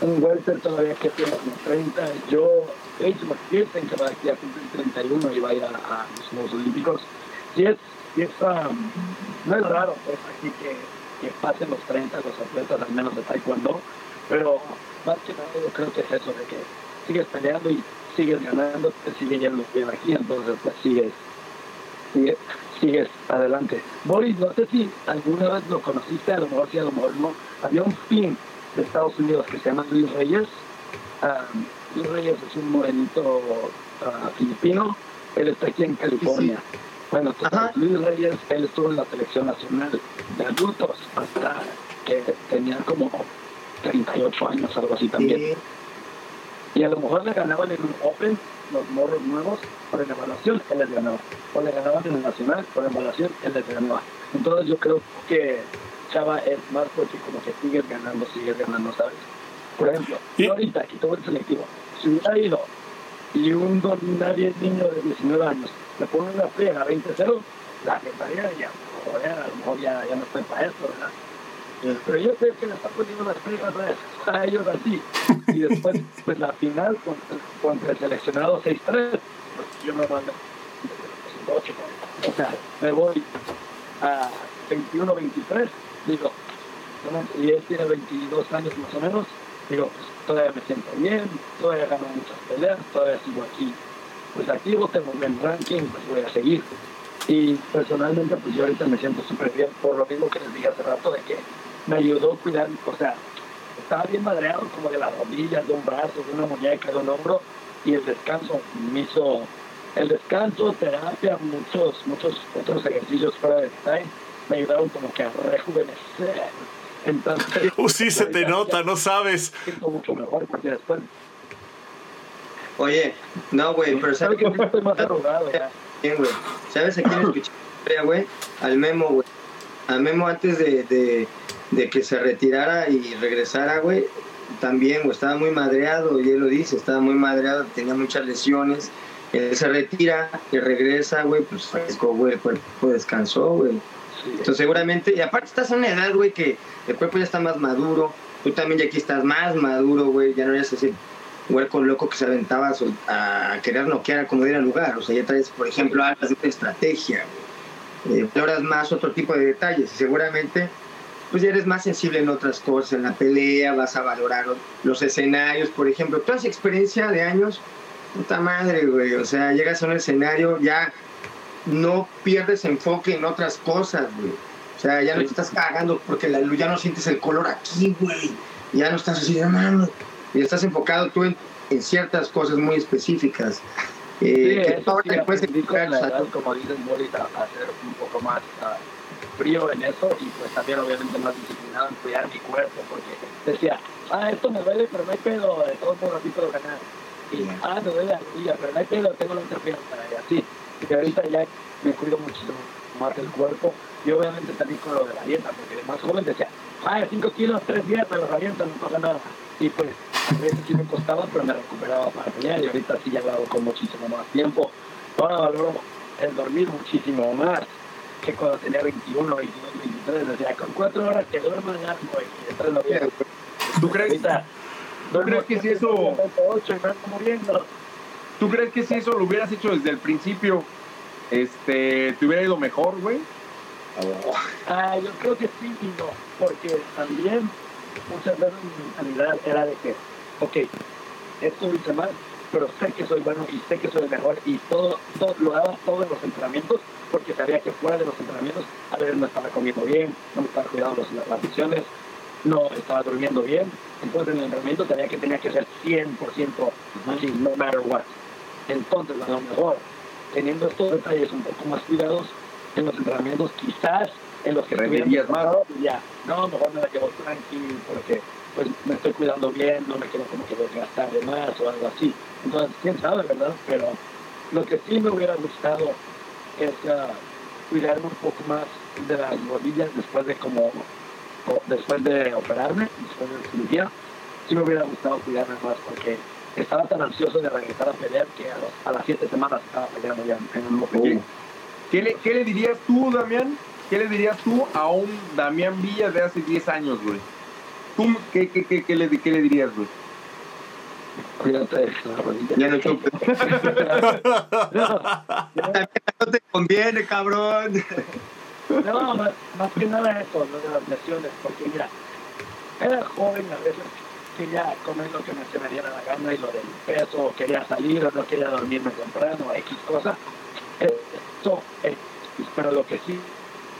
Speaker 4: un welter todavía que tiene como 30. Yo, Paige McPherson, que va aquí a cumplir 31 y va a ir a, a los Juegos Olímpicos. Sí es, sí es um, no es raro pues aquí que, que pasen los 30 los atletas, al menos de taekwondo, pero más que nada yo creo que es eso, de que sigues peleando y sigues ganando, te sigue yendo bien aquí, entonces pues sigues, sigues, sigues adelante. Boris, no sé si alguna vez lo conociste, a lo mejor sí, a lo mejor no. Había un film de Estados Unidos que se llama Luis Reyes. Ah, Luis Reyes es un morenito ah, filipino. Él está aquí en California. Bueno, entonces,
Speaker 3: Ajá.
Speaker 4: Luis Reyes, él estuvo en la selección nacional de adultos hasta que tenía como 38 años, algo así también.
Speaker 3: Sí.
Speaker 4: Y a lo mejor le ganaban en un Open los morros nuevos por la evaluación, él les ganaba. O le ganaban en el Nacional por la evaluación, él les ganaba. Entonces yo creo que Chava es más porque como que sigues ganando, sigues ganando, ¿sabes? Por ejemplo, yo ahorita aquí todo el selectivo, si hubiera ido y un don nadie niño de 19 años le pone una friega 20-0, la pensaría ya, joder, a lo mejor ya, ya no estoy para esto, ¿verdad? Pero yo sé que le está poniendo las friegas a- a ellos así. Y después, pues la final contra, contra el seleccionado 6-3, pues yo me mando 8. O sea, me voy a 21-23, digo, y él tiene 22 años más o menos, digo, pues todavía me siento bien, todavía gano muchas peleas, todavía sigo aquí, pues activo, tengo un buen ranking, pues voy a seguir. Y personalmente, pues yo ahorita me siento súper bien, por lo mismo que les dije hace rato, de que me ayudó a cuidar, o sea, estaba bien madreado como de las rodillas, de un brazo, de una muñeca, de un hombro, y el descanso me hizo, el descanso, terapia, muchos, muchos otros ejercicios fuera de time, me ayudaron como que a rejuvenecer. Entonces,
Speaker 1: Uh, sí, se te nota,
Speaker 4: ya
Speaker 1: no sabes.
Speaker 4: me siento mucho mejor porque después,
Speaker 3: Oye, no, güey, pero
Speaker 4: ¿sabes
Speaker 3: ¿sabes
Speaker 4: que estoy más arrugado ya?
Speaker 3: quién, güey? ¿Sabes a quién escuché, güey? Al Memo, güey. Al Memo antes de, de, de que se retirara y regresara, güey. También, güey, estaba muy madreado, y él lo dice, estaba muy madreado, tenía muchas lesiones. Él se retira y regresa, güey, pues fresco, güey, el cuerpo descansó, güey. Entonces seguramente, y aparte estás en una edad, güey, que el cuerpo ya está más maduro, tú también ya aquí estás más maduro, güey, ya no eres ese huerco loco que se aventaba a querer noquear como diera lugar, o sea, ya traes, por ejemplo, hablas de una estrategia, güey. Eh, valoras más otro tipo de detalles y seguramente pues ya eres más sensible en otras cosas, en la pelea vas a valorar los escenarios, por ejemplo, tú haces experiencia de años, puta madre, güey, o sea, llegas a un escenario, ya no pierdes enfoque en otras cosas, güey. O sea, ya no te estás cagando porque la luz, ya no sientes el color aquí, güey. Ya no estás así, hermano. Y estás enfocado tú en, en ciertas cosas muy específicas.
Speaker 4: Eh, sí, que todo sí, después la edad, como dices, a ser un poco más uh, frío en eso y pues también obviamente más disciplinado en cuidar mi cuerpo porque decía, ah, esto me duele, pero no hay pedo, de todos modos así puedo ganar. Y, ah, me duele la rodilla, pero no hay pedo, tengo la otra pierna, y así. Y ahorita ya me cuido muchísimo más el cuerpo y obviamente también con lo de la dieta, porque de más joven decía, ah, 5 kilos, 3 días me los aviento, no pasa nada. Y pues a veces sí me costaba, pero me recuperaba para pelear y ahorita sí ya lo hago con muchísimo más tiempo. Ahora valoro el dormir muchísimo más que cuando tenía 21, 22, 23, decía, con 4 horas que duermo ya, güey, y después lo veo.
Speaker 2: ¿Tú crees, ¿tú crees que si eso...
Speaker 4: 8 y me ando muriendo.
Speaker 2: ¿Tú crees que si eso lo hubieras hecho desde el principio, este, te hubiera ido mejor, güey?
Speaker 4: Ah, yo creo que sí y no, porque también muchas veces mi mentalidad era de que, ok, esto lo hice mal, pero sé que soy bueno y sé que soy el mejor y todo, todo lo daba todo en los entrenamientos porque sabía que fuera de los entrenamientos a veces no estaba comiendo bien, no me estaba cuidando las, las no estaba durmiendo bien, entonces en el entrenamiento sabía que tenía que ser 100% así, no matter what. Entonces, a lo mejor, teniendo estos detalles un poco más cuidados en los entrenamientos, quizás en los que
Speaker 2: estuviera más.
Speaker 4: ya, no, mejor me la llevo tranquilo porque pues me estoy cuidando bien, no me quiero como que desgastar de más o algo así. Entonces, quién sabe, ¿verdad? Pero lo que sí me hubiera gustado es uh, cuidarme un poco más de las rodillas después de como después de operarme, después de la cirugía, sí me hubiera gustado cuidarme más porque estaba tan ansioso de regresar a pelear que a, las siete semanas estaba peleando ya en un
Speaker 2: okay. ¿Qué le, ¿Qué le dirías tú, Damián? ¿Qué le dirías tú a un Damián Villa de hace 10 años, güey? ¿Tú qué, qué, qué, qué, le, qué le dirías, güey?
Speaker 4: Cuídate.
Speaker 3: Ya no, no, no te conviene, cabrón.
Speaker 4: No, más, más que nada eso, lo de las lesiones, porque mira, era joven a veces quería comer lo que me, se me diera la gana y lo del peso, quería salir o no quería dormirme temprano, X cosa. Eso, pero lo que sí,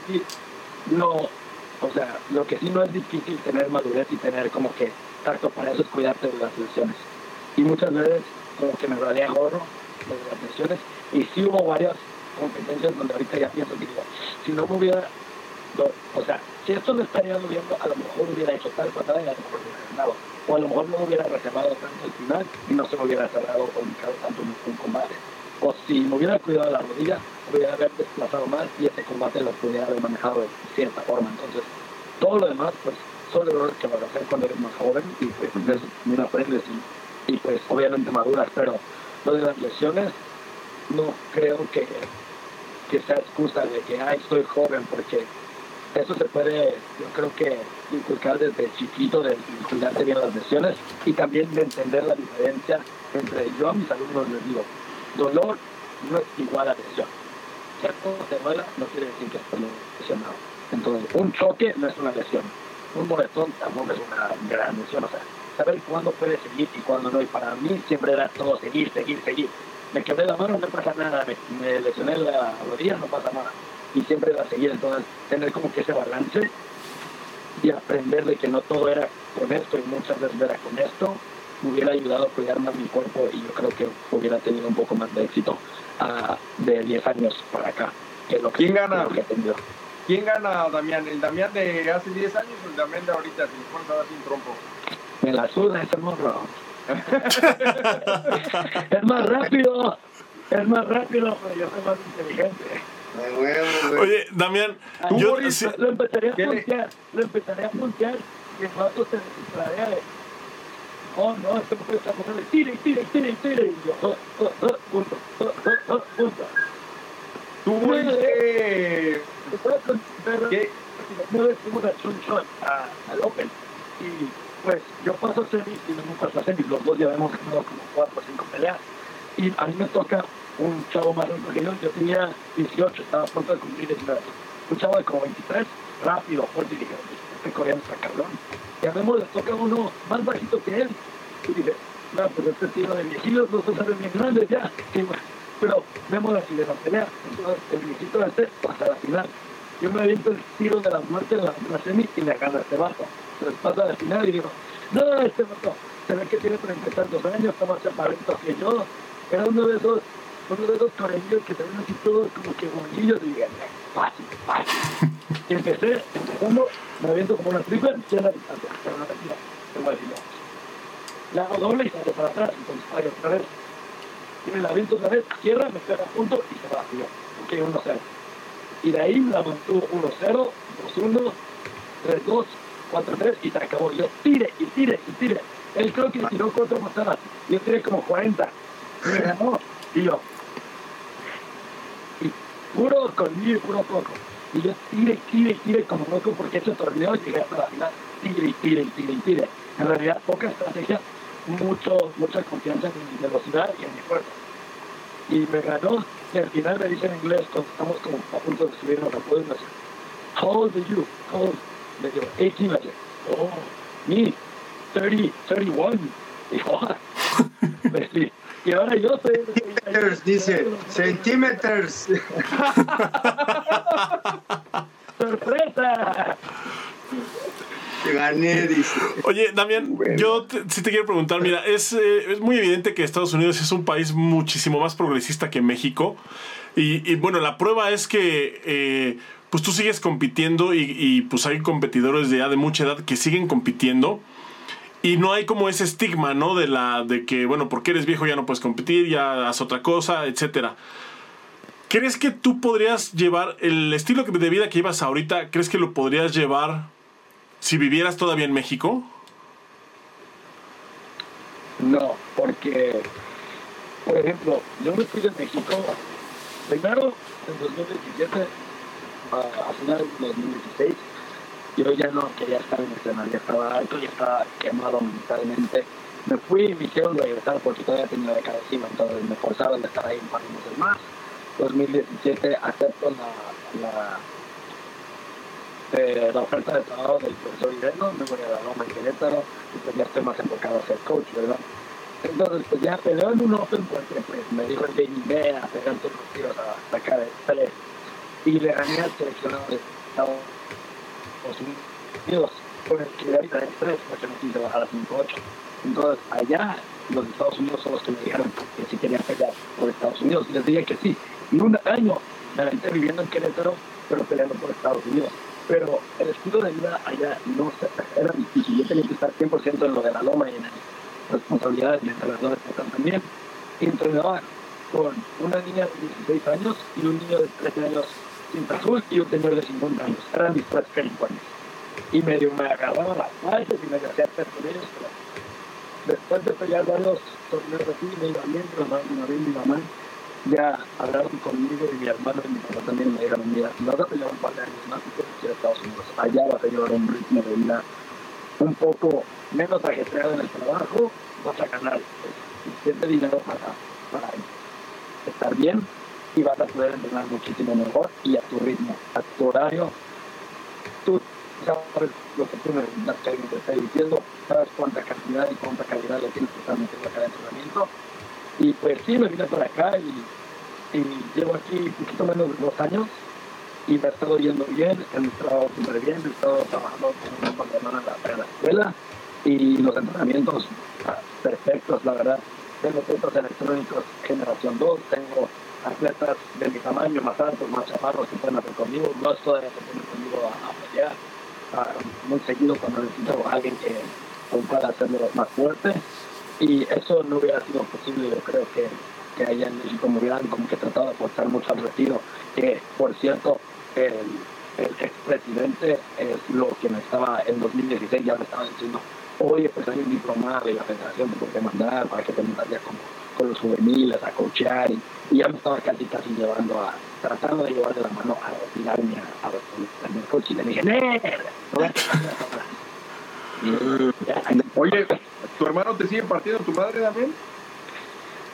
Speaker 4: sí, no, o sea, lo que sí no es difícil tener madurez y tener como que tacto para eso es cuidarte de las lesiones. Y muchas veces como que me valía gorro de las lesiones y sí hubo varias competencias donde ahorita ya pienso que digo, si no me hubiera, o sea, si esto me estaría doliendo, a lo mejor hubiera hecho tal patada y a lo mejor hubiera ganado. O a lo mejor no hubiera reservado tanto al final y no se me hubiera cerrado con tanto en un combate. O si me hubiera cuidado la rodilla, hubiera haber desplazado más y ese combate lo pudiera haber manejado de cierta forma. Entonces, todo lo demás, pues, son errores que vas a hacer cuando eres más joven y pues aprendes y, y pues obviamente maduras, pero lo de las lesiones no creo que que sea excusa de que, ay, estoy joven, porque eso se puede, yo creo que inculcar desde chiquito, de cuidarte bien las lesiones y también de entender la diferencia entre yo a mis alumnos les digo, dolor no es igual a lesión. ¿Cierto? Te duela no quiere decir que estés lesionado. Entonces, un choque no es una lesión. Un moretón tampoco es una gran lesión. O sea, saber cuándo puede seguir y cuándo no. Y para mí siempre era todo seguir, seguir, seguir me quebré la mano, no pasa nada, me, lesioné la rodilla, no pasa nada. Y siempre va a seguir, entonces tener como que ese balance y aprender de que no todo era con esto y muchas veces era con esto, me hubiera ayudado a cuidar más mi cuerpo y yo creo que hubiera tenido un poco más de éxito uh, de 10 años para acá. Que lo que,
Speaker 2: ¿Quién gana?
Speaker 4: Que
Speaker 2: ¿Quién gana, Damián? ¿El Damián de hace 10 años o el Damián de ahorita? Si me pones sin trompo.
Speaker 4: Me la suda ese morro. es más rápido, es más rápido, pero yo soy más inteligente.
Speaker 1: Oye, Damián,
Speaker 4: Ahí yo sí. lo empezaría a puntear, lo empezaría a puntear y el vato se distraería de oh no, esto puede estar pasando, tire, tire, tire, tire, y yo, oh, oh, oh, punto, oh, oh, oh, punto.
Speaker 2: Tú, este...
Speaker 4: Te puedes concentrar mucho al Open. Y pues yo paso semis y paso a semis. Los dos ya hemos ganado como cuatro o cinco peleas. Y a mí me toca un chavo más rápido que yo. Yo tenía 18, estaba a punto de cumplir 19. Un chavo de como 23, rápido, fuerte. Y dije, este coreano está cabrón. Y a Memo le toca uno más bajito que él. Y dije, no, pues este tiro de viejillos no se saben bien grandes ya. Pero Memo así de la pelea. Entonces el viejito este pasa a la final. Yo me aviento el tiro de la muerte en la, la semi y le gana este vato. Entonces pasa a la final y digo, no, este vato se ve que tiene treinta y tantos años, está más chaparrito que yo. Era uno de esos, uno de esos coreños que se ven así todos como que bonillos y dije, fácil, fácil. y empecé, empezando, me aviento como una triple, ya la distancia, pero no a decir, la hago doble y salgo para atrás, entonces fallo otra vez. Y me la aviento otra vez, cierra, me pega punto y se va, yo, ok, 1-0. Y de ahí la mantuvo 1-0, 2-1, 3-2, 4-3 y se acabó. Yo tire y tire y tire. Él creo que tiró cuatro patadas. Yo tiré como 40. Y yo. Y puro conmigo y puro poco. Y yo tire, tire, tire como loco porque ese torneo llegué hasta la final. Tire y tire y tire y tire. En realidad, poca estrategia, mucho, mucha confianza en mi velocidad y en mi fuerza. Y me ganó. Y al final me dice en inglés, cuando estamos como a punto de subirnos a podio, me dice, How old you? How old? Le digo, 18. Me dice, oh, me, 30, 31. Dijo, ah. Pues sí. Y ahora yo soy...
Speaker 3: Centímetros, dice, centímetros.
Speaker 4: ¡Sorpresa!
Speaker 3: Gané, dice.
Speaker 1: Oye, Damián,
Speaker 2: Bueno.
Speaker 1: yo te- sí te quiero preguntar, mira, es, eh, es muy evidente que Estados Unidos es un país muchísimo más progresista que México. Y, y, bueno, la prueba es que eh, pues tú sigues compitiendo y, pues hay competidores de ya de mucha edad que siguen compitiendo. Y no hay como ese estigma, ¿no? De la de que, bueno, porque eres viejo ya no puedes competir, ya haz otra cosa, etcétera. ¿Crees que tú podrías llevar el estilo de vida que llevas ahorita, crees que lo podrías llevar si vivieras todavía en México?
Speaker 4: No, porque, por ejemplo, yo me fui de México primero en 2017, a, a finales de 2016. Yo ya no quería estar en escena, ya estaba alto, ya estaba quemado mentalmente. Me fui y me hicieron regresar porque todavía tenía la cara encima, entonces me forzaron a estar ahí un par de meses más. 2017 acepto la, eh, la oferta de trabajo del profesor Ireno, me voy a la Loma en Querétaro, y pues ya estoy más enfocado a ser coach, ¿verdad? Entonces, pues ya peleó en un Open porque pues, me dijo el Jamie, ve a pegar los tiros a sacar el tres. Y le gané al seleccionado de Estados Unidos con el que ahorita es tres, porque no quise bajar a 5-8. Entonces, allá, los Estados Unidos son los que me dijeron que si quería pelear por Estados Unidos. Y les dije que sí. Y un año me aventé viviendo en Querétaro, pero peleando por Estados Unidos. Pero el estilo de vida allá no era difícil. Yo tenía que estar 100% en lo de la loma y en las responsabilidades de entrenadores también. Y entrenaba con una niña de 16 años y un niño de 13 años sin azul y un señor de 50 años. Eran mis tres pelincuanes. Y medio me agarraba las fallas y me hacía hacer con ellos. Pero después de pelear varios torneos así, me iba bien, pero no, me mi mamá. Ya hablaron conmigo y mi hermano y mi papá también me dijeron, mira, si vas a pelear un par de años más, que ir a Estados Unidos. Allá vas a llevar un ritmo de vida un poco menos ajetreado en el trabajo, vas a ganar pues, suficiente dinero para, para estar bien y vas a poder entrenar muchísimo mejor y a tu ritmo, a tu horario. Tú sabes lo que tú necesitas que alguien te esté diciendo, sabes cuánta cantidad y cuánta calidad le tienes que estar metiendo cada entrenamiento. Y pues sí, me vine para acá y, llevo aquí un poquito menos de dos años y me he estado yendo bien, he estado súper bien, he estado trabajando con una par de semanas en la escuela y los entrenamientos perfectos, la verdad. Tengo centros electrónicos generación 2, tengo atletas de mi tamaño, más altos, más chaparros que pueden hacer conmigo, no estoy haciendo conmigo a, pelear muy seguido cuando necesito alguien que pueda hacerme más fuerte y eso no hubiera sido posible, yo creo que, que allá en México me hubieran como que tratado de apostar mucho al retiro, que por cierto, el, el expresidente es lo que me estaba en 2016 ya me estaba diciendo, oye, pues hay un diplomado de la federación, te puede mandar para que te ya como con los juveniles a coachear y Y ya me estaba casi casi llevando a, tratando de llevar de la mano a retirarme a, a, mi coche y le dije, ¡Nerd!
Speaker 2: Oye, ¿tu hermano te sigue partiendo tu madre también?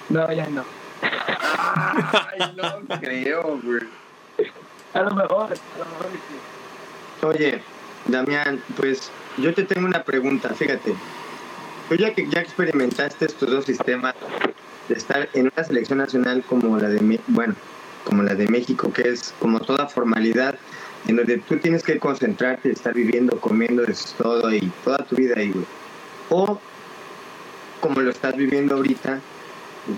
Speaker 4: No, ya no.
Speaker 2: Ay, no creo, güey.
Speaker 4: A lo mejor, a lo mejor sí.
Speaker 3: Oye, Damián, pues yo te tengo una pregunta, fíjate. Tú ya que ya experimentaste estos dos sistemas de estar en una selección nacional como la de bueno, como la de México, que es como toda formalidad, en donde tú tienes que concentrarte, estar viviendo, comiendo, es todo y toda tu vida ahí. O como lo estás viviendo ahorita,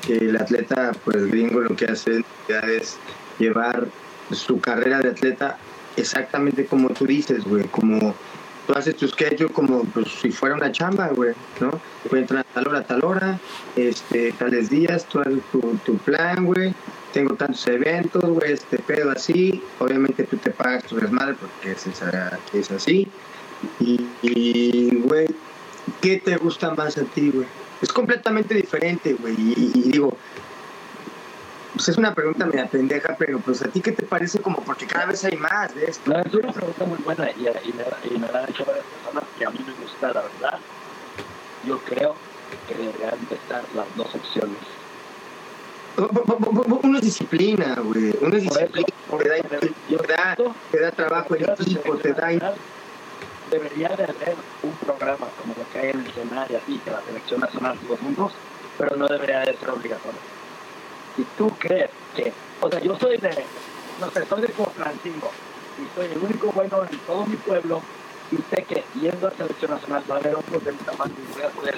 Speaker 3: que el atleta, pues gringo, lo que hace es llevar su carrera de atleta exactamente como tú dices, güey, como tú haces tu schedule como pues, si fuera una chamba, güey, ¿no? Voy a entrar a tal hora, a tal hora, este, tales días, tú haces tu, tu plan, güey, tengo tantos eventos, güey, este pedo así, obviamente tú te pagas tu desmadre porque es, es así, y, güey, ¿qué te gusta más a ti, güey? Es completamente diferente, güey, y digo, pues es una pregunta media pendeja, pero pues a ti qué te parece como porque cada vez hay más de esto.
Speaker 4: No, es una pregunta muy buena y, y, me, y me la han hecho varias personas que a mí me gusta, la verdad. Yo creo que deberían de estar las dos opciones.
Speaker 3: Uno es disciplina, güey. Uno es
Speaker 4: eso,
Speaker 3: disciplina.
Speaker 4: por
Speaker 3: Te da,
Speaker 4: eso,
Speaker 3: te da,
Speaker 4: yo
Speaker 3: te da trabajo en equipo, te da...
Speaker 4: Debería de haber un programa como lo que hay en el Senado y así, que la selección nacional todos juntos, pero no debería de ser obligatorio. Si tú crees que, o sea, yo soy de, no sé, soy de Francisco y soy el único bueno en todo mi pueblo y sé que yendo a selección nacional va a haber otros de mi tamaño y voy a poder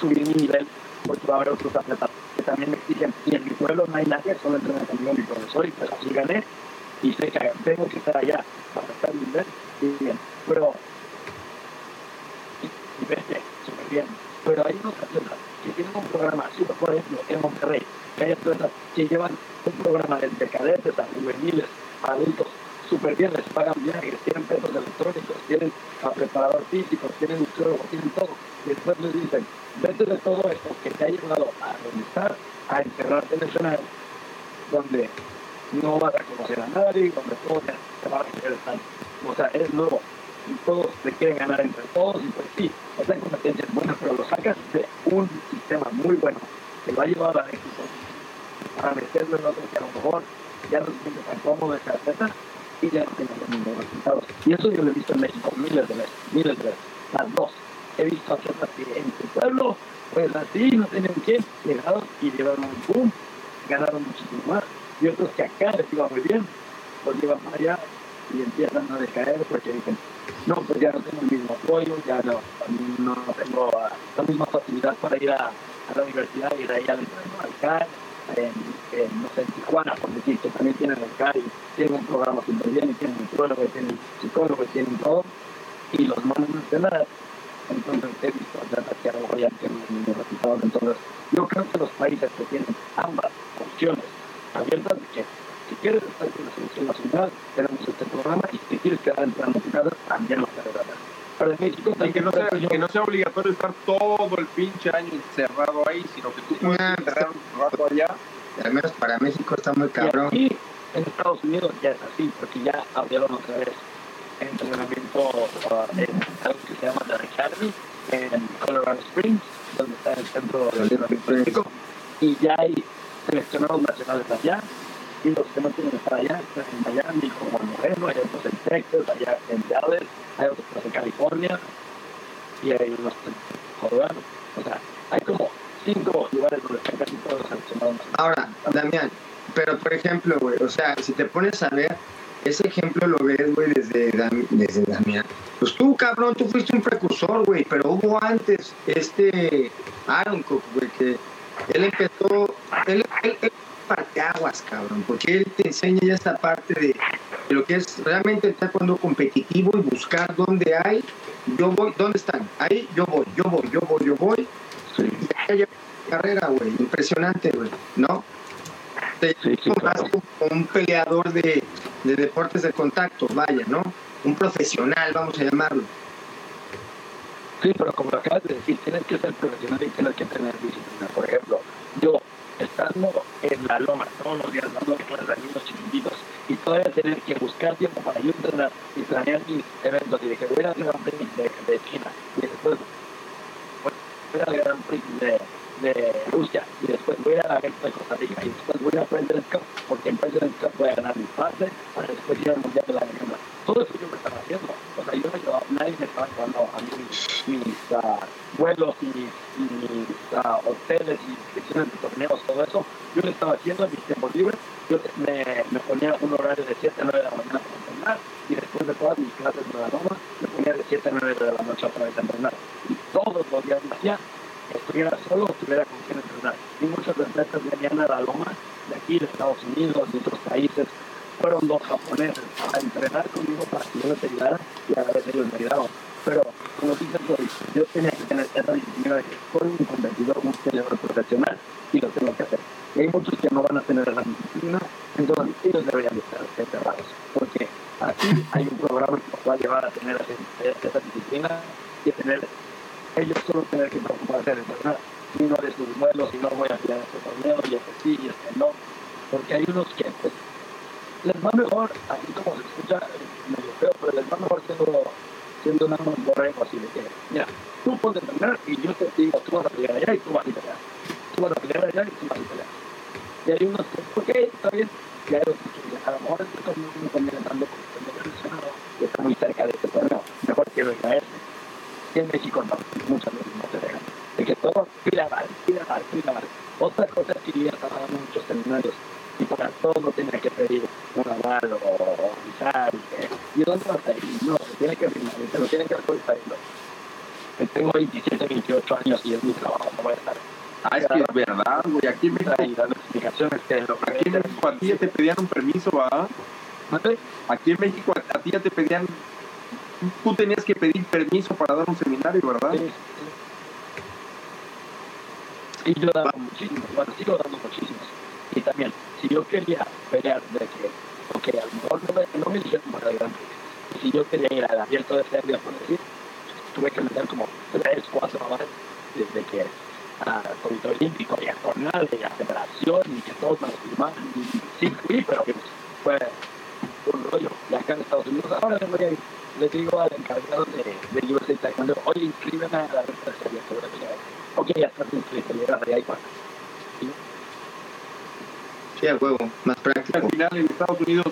Speaker 4: subir mi nivel porque va a haber otros atletas que también me exigen. Y en mi pueblo no hay nadie, solo entrena conmigo mi profesor y pues así gané. Y sé que tengo que estar allá para estar en nivel y bien, pero y vete súper bien. Pero hay unos atletas que tienen un programa, así, por ejemplo, en Monterrey, hay atletas que llevan un programa desde cadetes a juveniles, a adultos, súper bien, les pagan viajes, tienen pesos electrónicos, tienen a preparador físico, tienen nutriólogo, tienen todo. Y después les dicen, vete de todo esto que te ha llevado a donde a encerrarte en el escenario, donde no vas a conocer a nadie, donde todos ya te van a querer estar. O sea, es nuevo y todos te quieren ganar entre todos y pues sí, esa competencia es buena, pero lo sacas de un sistema muy bueno que lo ha llevado al éxito para meterlo en otro que a lo mejor ya no se siente tan cómodo ese atleta y ya tiene los mismos resultados. Y eso yo lo he visto en México miles de veces, miles de veces, las dos. He visto atletas que en su pueblo, pues así, no tienen quién, llegaron y llevaron un boom, ganaron muchísimo más. Y otros que acá les iba muy bien, los llevan para allá y empiezan a decaer porque dicen, no, pues ya no tengo el mismo apoyo, ya no, no tengo uh, la misma facilidad para ir a, a la universidad de ahí al, al en, en, no sé, en Tijuana, por decir, que también tienen el CAR y tienen un programa súper bien, tienen nutriólogo, y tienen psicólogo, y tienen todo, y los mandan a entrenar. Entonces he visto atletas que a lo mejor ya tienen los resultados. Entonces yo creo que los países que tienen ambas opciones abiertas que si quieres estar con la selección nacional, tenemos este programa y si quieres quedar en casa, también lo puedes hacer. En México
Speaker 2: Y que no, sea, que no sea obligatorio estar todo el pinche año encerrado ahí, sino que tú puedes
Speaker 3: Ah,
Speaker 2: encerrar un rato allá.
Speaker 3: Al menos para México está muy cabrón.
Speaker 4: Y aquí en Estados Unidos ya es así, porque ya abrieron otra vez entrenamiento uh, en algo que se llama The Academy en Colorado Springs, donde está el centro de entrenamiento olímpico, y ya hay seleccionados nacionales allá, y los que no tienen estar allá están en Miami, como en Moreno, hay otros en Texas, allá en Dallas, hay otros en California, y hay unos en. O sea, hay como cinco lugares donde están casi todos los.
Speaker 3: Ahora, Damián, pero por ejemplo, güey, o sea, si te pones a ver, ese ejemplo lo ves, güey, desde, desde Damián. Pues tú, cabrón, tú fuiste un precursor, güey, pero hubo antes este Aaron Cook, güey, que él empezó, él, él, él parteaguas, cabrón, porque él te enseña ya esta parte de, de lo que es realmente el taekwondo competitivo y buscar dónde hay, yo voy, ¿dónde están? Ahí yo voy, yo voy, yo voy, yo voy,
Speaker 4: Sí.
Speaker 3: y carrera, güey, impresionante, güey, ¿no? Te
Speaker 4: Sí, sí,
Speaker 3: más
Speaker 4: claro.
Speaker 3: como un peleador de, de deportes de contacto, vaya, ¿no? Un profesional, vamos a llamarlo.
Speaker 4: Sí, pero como lo acabas de decir, tienes que ser profesional y tienes que tener disciplina. Por ejemplo, estando en la loma todos los días dando clases a niños chiquititos y todavía tener que buscar tiempo para yo entrenar y planear mis eventos. Y que voy a hacer un de, de China y después voy a Gran Prix de, de Rusia y después voy a la Abierto de Costa Rica y después voy a President's Cup porque en President's Cup voy a ganar mi pase para después ir al Mundial de la Leyenda. Todo eso yo me estaba haciendo. O sea, yo nadie me estaba llevando a mí mis, uh, vuelos y mis, mis uh, hoteles y inscripciones de torneos, todo eso. Yo lo estaba haciendo en mis tiempos libres. Yo me, me ponía un horario de 7 a 9 de la mañana para entrenar y después de todas mis clases de la Roma, me ponía de 7 a 9 de la noche otra vez a entrenar. Y todos los días lo hacía estuviera solo o estuviera con quien entrenar. Y muchos atletas venían a la loma de aquí, de Estados Unidos, de otros países. Fueron dos japoneses a entrenar conmigo para que yo les ayudara y a veces ellos me ayudaron. Pero, como dices hoy, yo tenía que tener esa disciplina de que soy un competidor, un peleador profesional y lo tengo que hacer. Y hay muchos que no van a tener esa disciplina, entonces ellos deberían de estar encerrados. Porque aquí hay un programa que va a llevar a tener esa disciplina y tener ellos solo tener que preocuparse de entrenar. Y no de sus vuelos y no voy a tirar este torneo y este sí y este no. Porque hay unos que pues les va mejor así como se escucha medio feo pero les va mejor siendo siendo más borrego así de que mira tú puedes entrenar y yo te digo tú vas a pelear allá y tú vas a pelear tú vas a pelear allá y tú vas a pelear y hay unos que ok está bien hay que a lo mejor este torneo no conviene tanto porque estoy lesionado y está muy cerca de este torneo mejor quiero ir a y en México no, muchas veces no te dejan. De que todo pila mal, pila mal, pila mal. Otra cosa es que ya muchos seminarios y para todo no tenía que pedir un aval o avisar. ¿Y dónde vas a ir? No, se tiene que firmar, se lo tienen que actualizar. Tengo 27, 28 años y es mi trabajo, no voy a estar.
Speaker 2: Ah, es que es verdad, güey. Aquí en México,
Speaker 4: dando explicaciones que lo que
Speaker 2: aquí en México a ti ya te pedían un permiso, ¿verdad? Aquí en México a, a ti ya te pedían tú tenías que pedir permiso para dar un seminario, ¿verdad?
Speaker 4: Sí, sí. Y yo daba muchísimos, bueno, sigo dando muchísimos. Y también, si yo quería pelear de que, ok, a lo mejor no me, no me dijeron para Prix. Si yo quería ir al abierto de Serbia, por decir, tuve que meter como tres, cuatro horas desde que a Comité Olímpico y a Jornal y a Federación y que todos me lo firmaron. Sí fui, pero pues, fue un rollo. Y acá en Estados Unidos, ahora me voy a ir le digo al encargado de, de USA Taekwondo, oye, inscríbeme a la resta de serie sobre Ok, ya estás inscrito, llegas allá y pasa. ¿Sí?
Speaker 3: sí, a huevo, más práctico.
Speaker 2: Al final en Estados Unidos,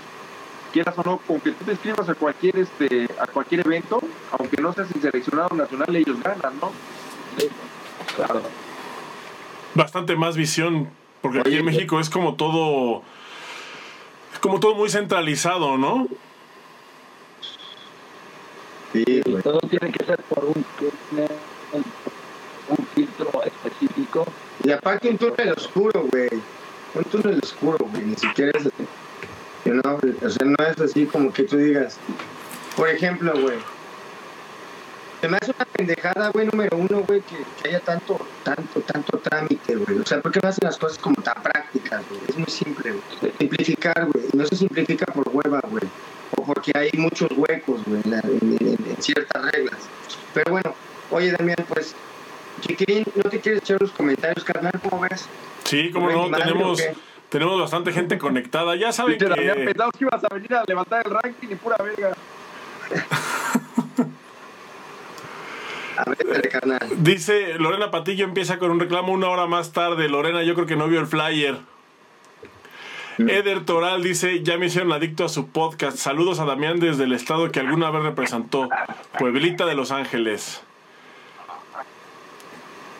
Speaker 2: quieras o no, con que tú te inscribas a cualquier, este, a cualquier evento, aunque no seas el seleccionado nacional, ellos ganan, ¿no?
Speaker 4: Sí, claro.
Speaker 1: Bastante más visión, porque aquí en México es como todo, como todo muy centralizado, ¿no?
Speaker 3: Sí,
Speaker 4: Y
Speaker 3: güey.
Speaker 4: todo tiene que ser por un, un filtro específico.
Speaker 3: Y aparte un túnel oscuro, güey. Un túnel oscuro, güey. Ni siquiera es... you know, O sea, no es así como que tú digas... Por ejemplo, güey. Se me hace una pendejada, güey, número uno, güey, que, que haya tanto, tanto, tanto trámite, güey. O sea, ¿por qué no hacen las cosas como tan prácticas, güey? Es muy simple, güey. Simplificar, güey. No se simplifica por hueva, güey. Porque hay muchos huecos, güey, en, ciertas reglas. Pero bueno, oye, Damián, pues, Chiquirín, ¿no te quieres echar los comentarios, carnal? ¿Cómo ves?
Speaker 1: Sí, como no, tenemos, tenemos bastante gente conectada. Ya saben
Speaker 2: había
Speaker 1: que...
Speaker 2: pensado que ibas a venir a levantar el ranking y pura verga.
Speaker 3: A ver, dale, carnal.
Speaker 1: Dice Lorena Patillo empieza con un reclamo una hora más tarde. Lorena, yo creo que no vio el flyer. Eder Toral dice, ya me hicieron adicto a su podcast. Saludos a Damián desde el estado que alguna vez representó, Pueblita de Los Ángeles.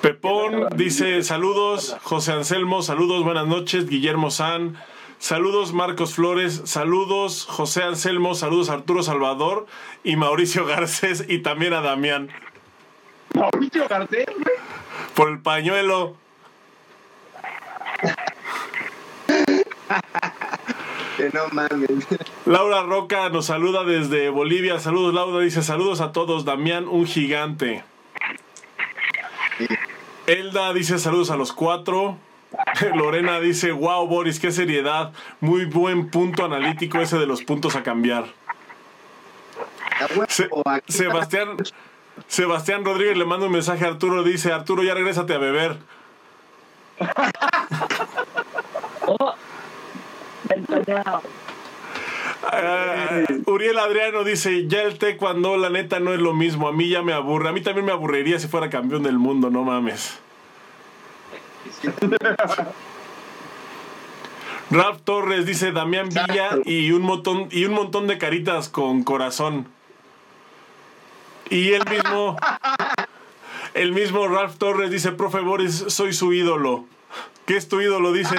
Speaker 1: Pepón dice, saludos, José Anselmo, saludos, buenas noches, Guillermo San, saludos Marcos Flores, saludos José Anselmo, saludos Arturo Salvador y Mauricio Garcés y también a Damián
Speaker 2: Mauricio Garcés, güey.
Speaker 1: por el pañuelo.
Speaker 3: Que no mames.
Speaker 1: Laura Roca nos saluda desde Bolivia. Saludos, Laura. Dice saludos a todos. Damián, un gigante. Elda dice saludos a los cuatro. Lorena dice, wow, Boris, qué seriedad. Muy buen punto analítico ese de los puntos a cambiar. Se- Sebastián, Sebastián Rodríguez le manda un mensaje a Arturo. Dice, Arturo, ya regrésate a beber. Ah, Uriel Adriano dice, ya el cuando la neta no es lo mismo, a mí ya me aburre, a mí también me aburriría si fuera campeón del mundo, no mames. Ralph Torres dice Damián Villa y un montón y un montón de caritas con corazón. Y el mismo el mismo Ralph Torres dice, "Profe Boris, soy su ídolo." ¿Qué es tu ídolo? Dice.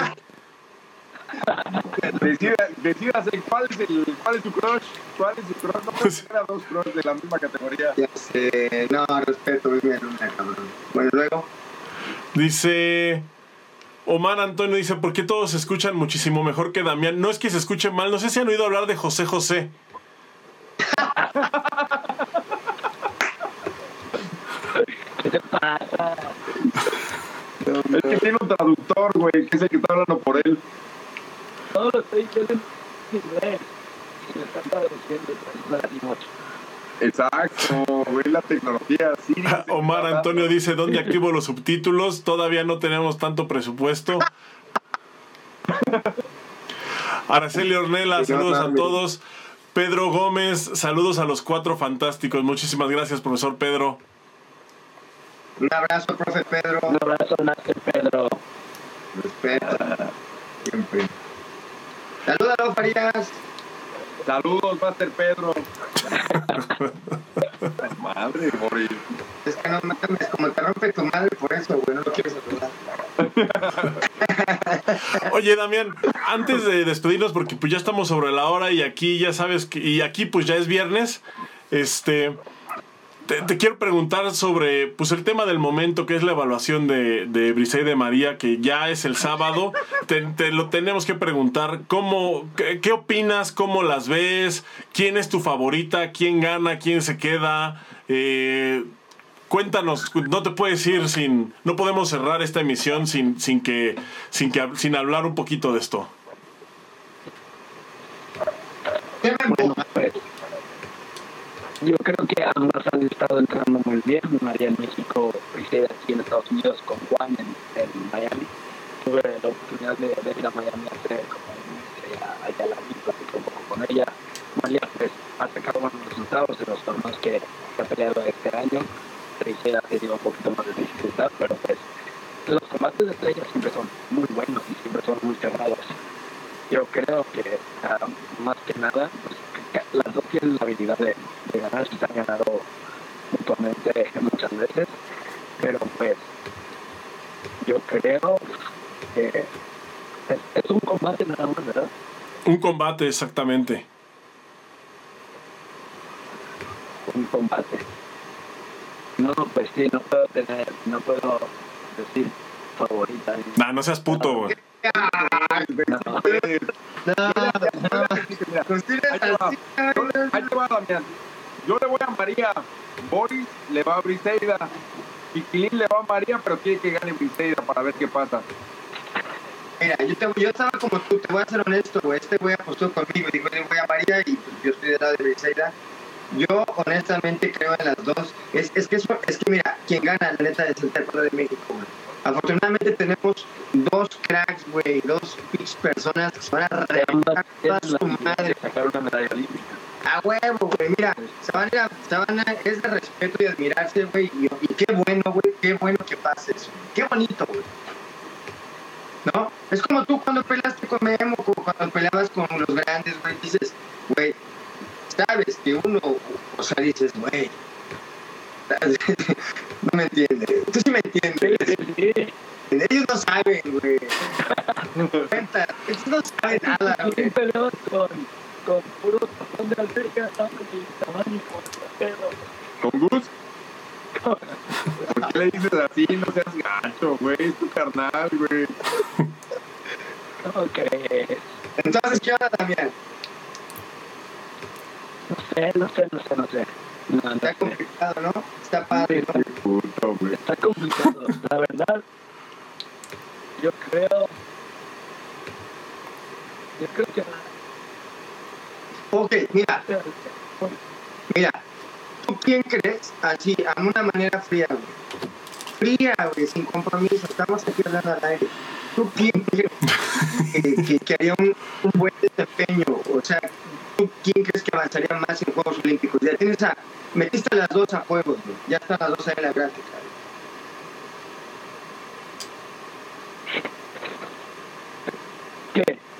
Speaker 2: Decida, decídase cuál es, el, cuál es tu crush. ¿Cuál es tu crush? No puedes tener a dos crush de la misma categoría.
Speaker 3: Ya sé, no, respeto, cabrón. Bueno, luego,
Speaker 1: Dice Omar Antonio dice, ¿por qué todos se escuchan muchísimo mejor que Damián? No es que se escuche mal, no sé si han oído hablar de José José.
Speaker 4: ¿Qué te pasa?
Speaker 2: Es que tiene un traductor, güey, que es el que está hablando por él.
Speaker 4: Todo lo estoy diciendo en inglés. Y me están traduciendo. Es la Latinocho.
Speaker 2: Exacto, güey, la tecnología. Sí,
Speaker 1: Omar Antonio dice, ¿dónde activo los subtítulos? Todavía no tenemos tanto presupuesto. Araceli Ornella, saludos a todos. Pedro Gómez, saludos a los cuatro fantásticos. Muchísimas gracias, profesor Pedro.
Speaker 3: un abrazo, profe Pedro.
Speaker 4: Un abrazo, Master Pedro.
Speaker 3: Respeto. Siempre. Salúdalo, Farías.
Speaker 2: Saludos, Master Pedro. Madre, Boris.
Speaker 3: Es que no mames, como te rompe tu madre por eso, güey, no lo quieres saludar.
Speaker 1: Oye, Damián, antes de despedirnos, porque pues ya estamos sobre la hora y aquí ya sabes que, y aquí pues ya es viernes, este, te, quiero preguntar sobre pues el tema del momento, que es la evaluación de, de Briseide de María, que ya es el sábado. Te, lo tenemos que preguntar, ¿cómo, qué, opinas? ¿Cómo las ves? ¿Quién es tu favorita? ¿Quién gana? ¿Quién se queda? Eh, Cuéntanos, no te puedes ir sin, no podemos cerrar esta emisión sin, sin que, sin que, sin hablar un poquito de esto.
Speaker 3: ¿Qué me
Speaker 4: Bueno, pues. Yo creo que ambas han estado entrando muy bien. María en México, Priscila aquí en Estados Unidos con Juan en, Miami. Tuve la oportunidad de, de ir a Miami hace como mes allá, la un poco con ella. María pues ha sacado buenos resultados en los torneos que, ha peleado este año. Priscila ha tenido un poquito más de dificultad, pero pues los combates de estrellas siempre son muy buenos y siempre son muy cerrados. Yo creo que ah, más que nada, pues, las dos tienen la habilidad de, de ganar, se han ganado mutuamente muchas veces, pero pues yo creo que es, es un combate nada más, ¿verdad?
Speaker 1: Un combate, exactamente.
Speaker 4: Un combate. No, pues sí, no puedo tener, no puedo decir favorita.
Speaker 1: Nah, no seas puto, güey.
Speaker 2: Yo le. Yo voy a María. Boris le va a Briseida. Piquilín le va a María, pero quiere que gane Briseida para ver qué pasa.
Speaker 3: Mira, yo, te, yo estaba como tú, te voy a ser honesto, güey. Este güey apostó conmigo, dijo, le voy a María y yo estoy de lado de Briseida. Yo honestamente creo en las dos. Es, es, que, es que mira, quien gana la neta es el tercero de México. Afortunadamente tenemos dos cracks, güey, dos personas que se van a reventar toda su madre.
Speaker 4: sacar una medalla olímpica.
Speaker 3: A huevo, güey. Mira, Sabana, Sabana es de respeto y admirarse, güey. Y, y qué bueno, güey. Qué bueno que pase eso. Qué bonito, güey. ¿No? Es como tú cuando peleaste con Memo, como cuando peleabas con los grandes, güey. Dices, güey, sabes que uno, o sea, dices, güey. No me entiendes. Tú sí me entiendes.
Speaker 4: Sí, sí.
Speaker 3: Ellos no saben, güey. Cuenta, ellos no saben nada, güey.
Speaker 4: ¿Quién peleó con, con puro tapón de alberca? Están con mi tamaño y con pero
Speaker 2: ¿Con Gus? ¿Por qué le dices así? No seas gacho, güey. Es tu carnal, güey.
Speaker 4: ¿Cómo crees?
Speaker 3: Entonces, ¿qué onda también?
Speaker 4: No sé, no sé, no sé, no sé. No, no
Speaker 3: Está complicado, ¿no? Está padre, ¿no?
Speaker 2: Qué puto, güey.
Speaker 4: Está complicado. La verdad, yo creo. Yo creo que.
Speaker 3: Ok, mira, mira. ¿Tú quién crees? Así, a una manera fría, güey. Sin compromiso. Estamos aquí hablando al aire. ¿Tú quién crees que, haría un, buen desempeño? O sea, ¿tú quién crees que avanzaría más en Juegos Olímpicos? Ya tienes a, metiste a las dos a juegos, güey. ya están las dos ahí en la gráfica.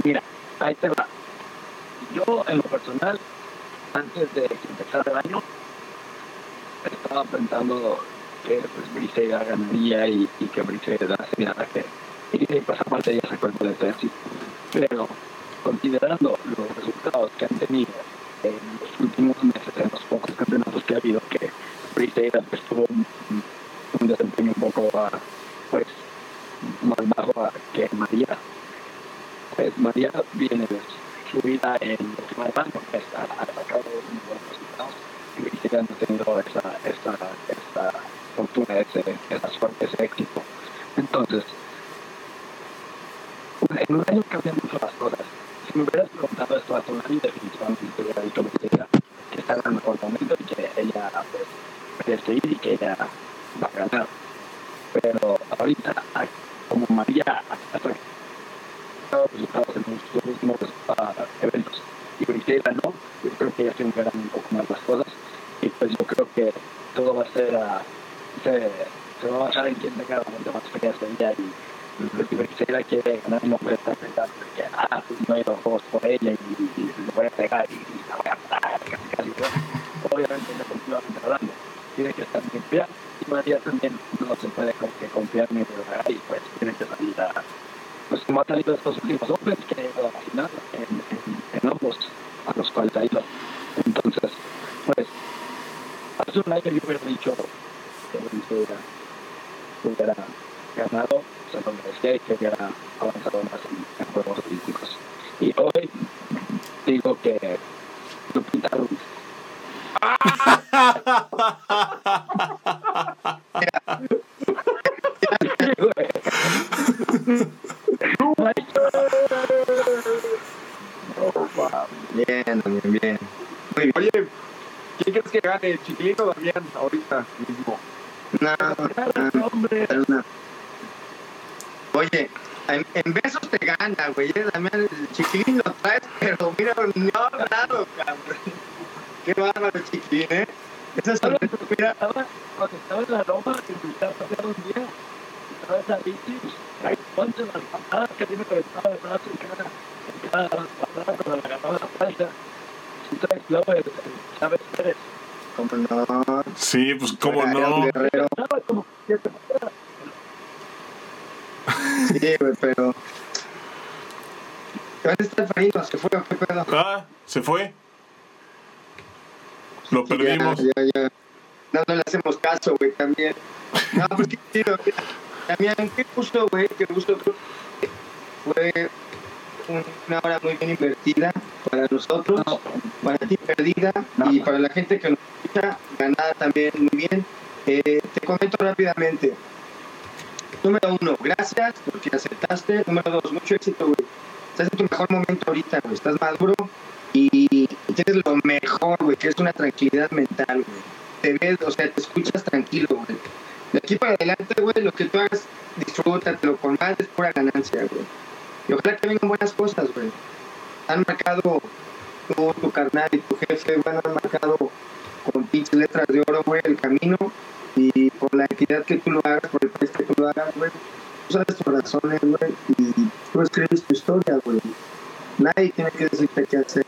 Speaker 4: mira, ahí te va. Yo, en lo personal, antes de que empezara el año, estaba pensando que pues, Briseida ganaría y, y que Briseida sería la que y aparte ya sacó el boleto de así. Pero considerando los resultados que han tenido en los últimos meses, en los pocos campeonatos que ha habido, que Briseida pues, tuvo un, un desempeño un poco ah, pues más bajo ah, que María pues María viene de su vida en que va del año, pues, ha sacado muy buenos resultados y Briseida no ha tenido esa, esa, fortuna, esa suerte, ese éxito. Entonces, en un año cambian mucho las cosas. Si me hubieras preguntado esto hace un año, definitivamente te hubiera dicho Briseida que está en el mejor momento y que ella pues, merece ir y que ella va a ganar. Pero ahorita, como María ha sacado resultados en sus últimos uh, eventos y Briseida no, yo creo que ella se ganan un poco más las cosas y pues yo creo que todo va a ser, uh, se, se va a basar en quién la más ese día y si Briseida quiere ganar no puede estar pensando que ah, pues no he ido juegos por ella y, y, voy a pegar y, y la voy a matar casi casi ¿no? obviamente continúa controlando tiene que estar limpia y también no se puede como que confiar ni drogar y pues tiene que salir a pues como ha salido estos últimos hombres que ha ido a en, en ambos a los cuales ha ido entonces pues hace un año yo hubiera dicho que Briseida hubiera ganado se lo merecía y que hubiera avanzado más en, en Juegos Olímpicos y hoy digo que Lupita Ruiz
Speaker 3: Bien, bien, bien. Muy bien.
Speaker 2: Oye, ¿quién crees que gane? ¿Chiquilín o Damián ahorita mismo?
Speaker 3: No, no,
Speaker 4: hombre
Speaker 3: no. Oye, en, en besos te gana, güey. eh, Damián, el chiquilín lo traes, pero mira, ha hablado, cabrón. Qué bárbaro, chiquilín, ¿eh? Esa es
Speaker 4: estaba, cuando estaba en la Roma, que me estaba paseando un día, estaba esa bici, hay las patadas que tiene conectado de brazo en cada, en cada patada cuando la agarraba la falta. Si traes luego el, el Chávez Pérez.
Speaker 3: ¿Cómo no?
Speaker 1: Sí, pues cómo no.
Speaker 3: Guerrero. Sí, güey, pero. ¿Dónde está el farino? ¿Se fue o qué pedo?
Speaker 1: Ah, se fue. Lo perdimos.
Speaker 3: Ya, ya, ya. No, no le hacemos caso, güey, también. No, pues qué chido. También, qué gusto, güey, qué gusto. Fue una hora muy bien invertida para nosotros, para ti perdida y para la gente que nos escucha, ganada también muy bien. Eh, te comento rápidamente. Número uno, gracias porque aceptaste. Número dos, mucho éxito, güey. Estás en tu mejor momento ahorita, güey. Estás maduro y, y tienes lo mejor, güey, que es una tranquilidad mental, güey. Te ves, o sea, te escuchas tranquilo, güey. De aquí para adelante, güey, lo que tú hagas, disfrútatelo con más, es pura ganancia, güey. Y ojalá que vengan buenas cosas, güey. Han marcado tú, tu carnal y tu jefe, güey, han marcado con pinches letras de oro, güey, el camino. Y por la entidad que tú lo hagas, por el país que tú lo hagas, güey, tú sabes tus razones, güey, y tú escribes tu historia, güey. Nadie tiene que decirte qué hacer.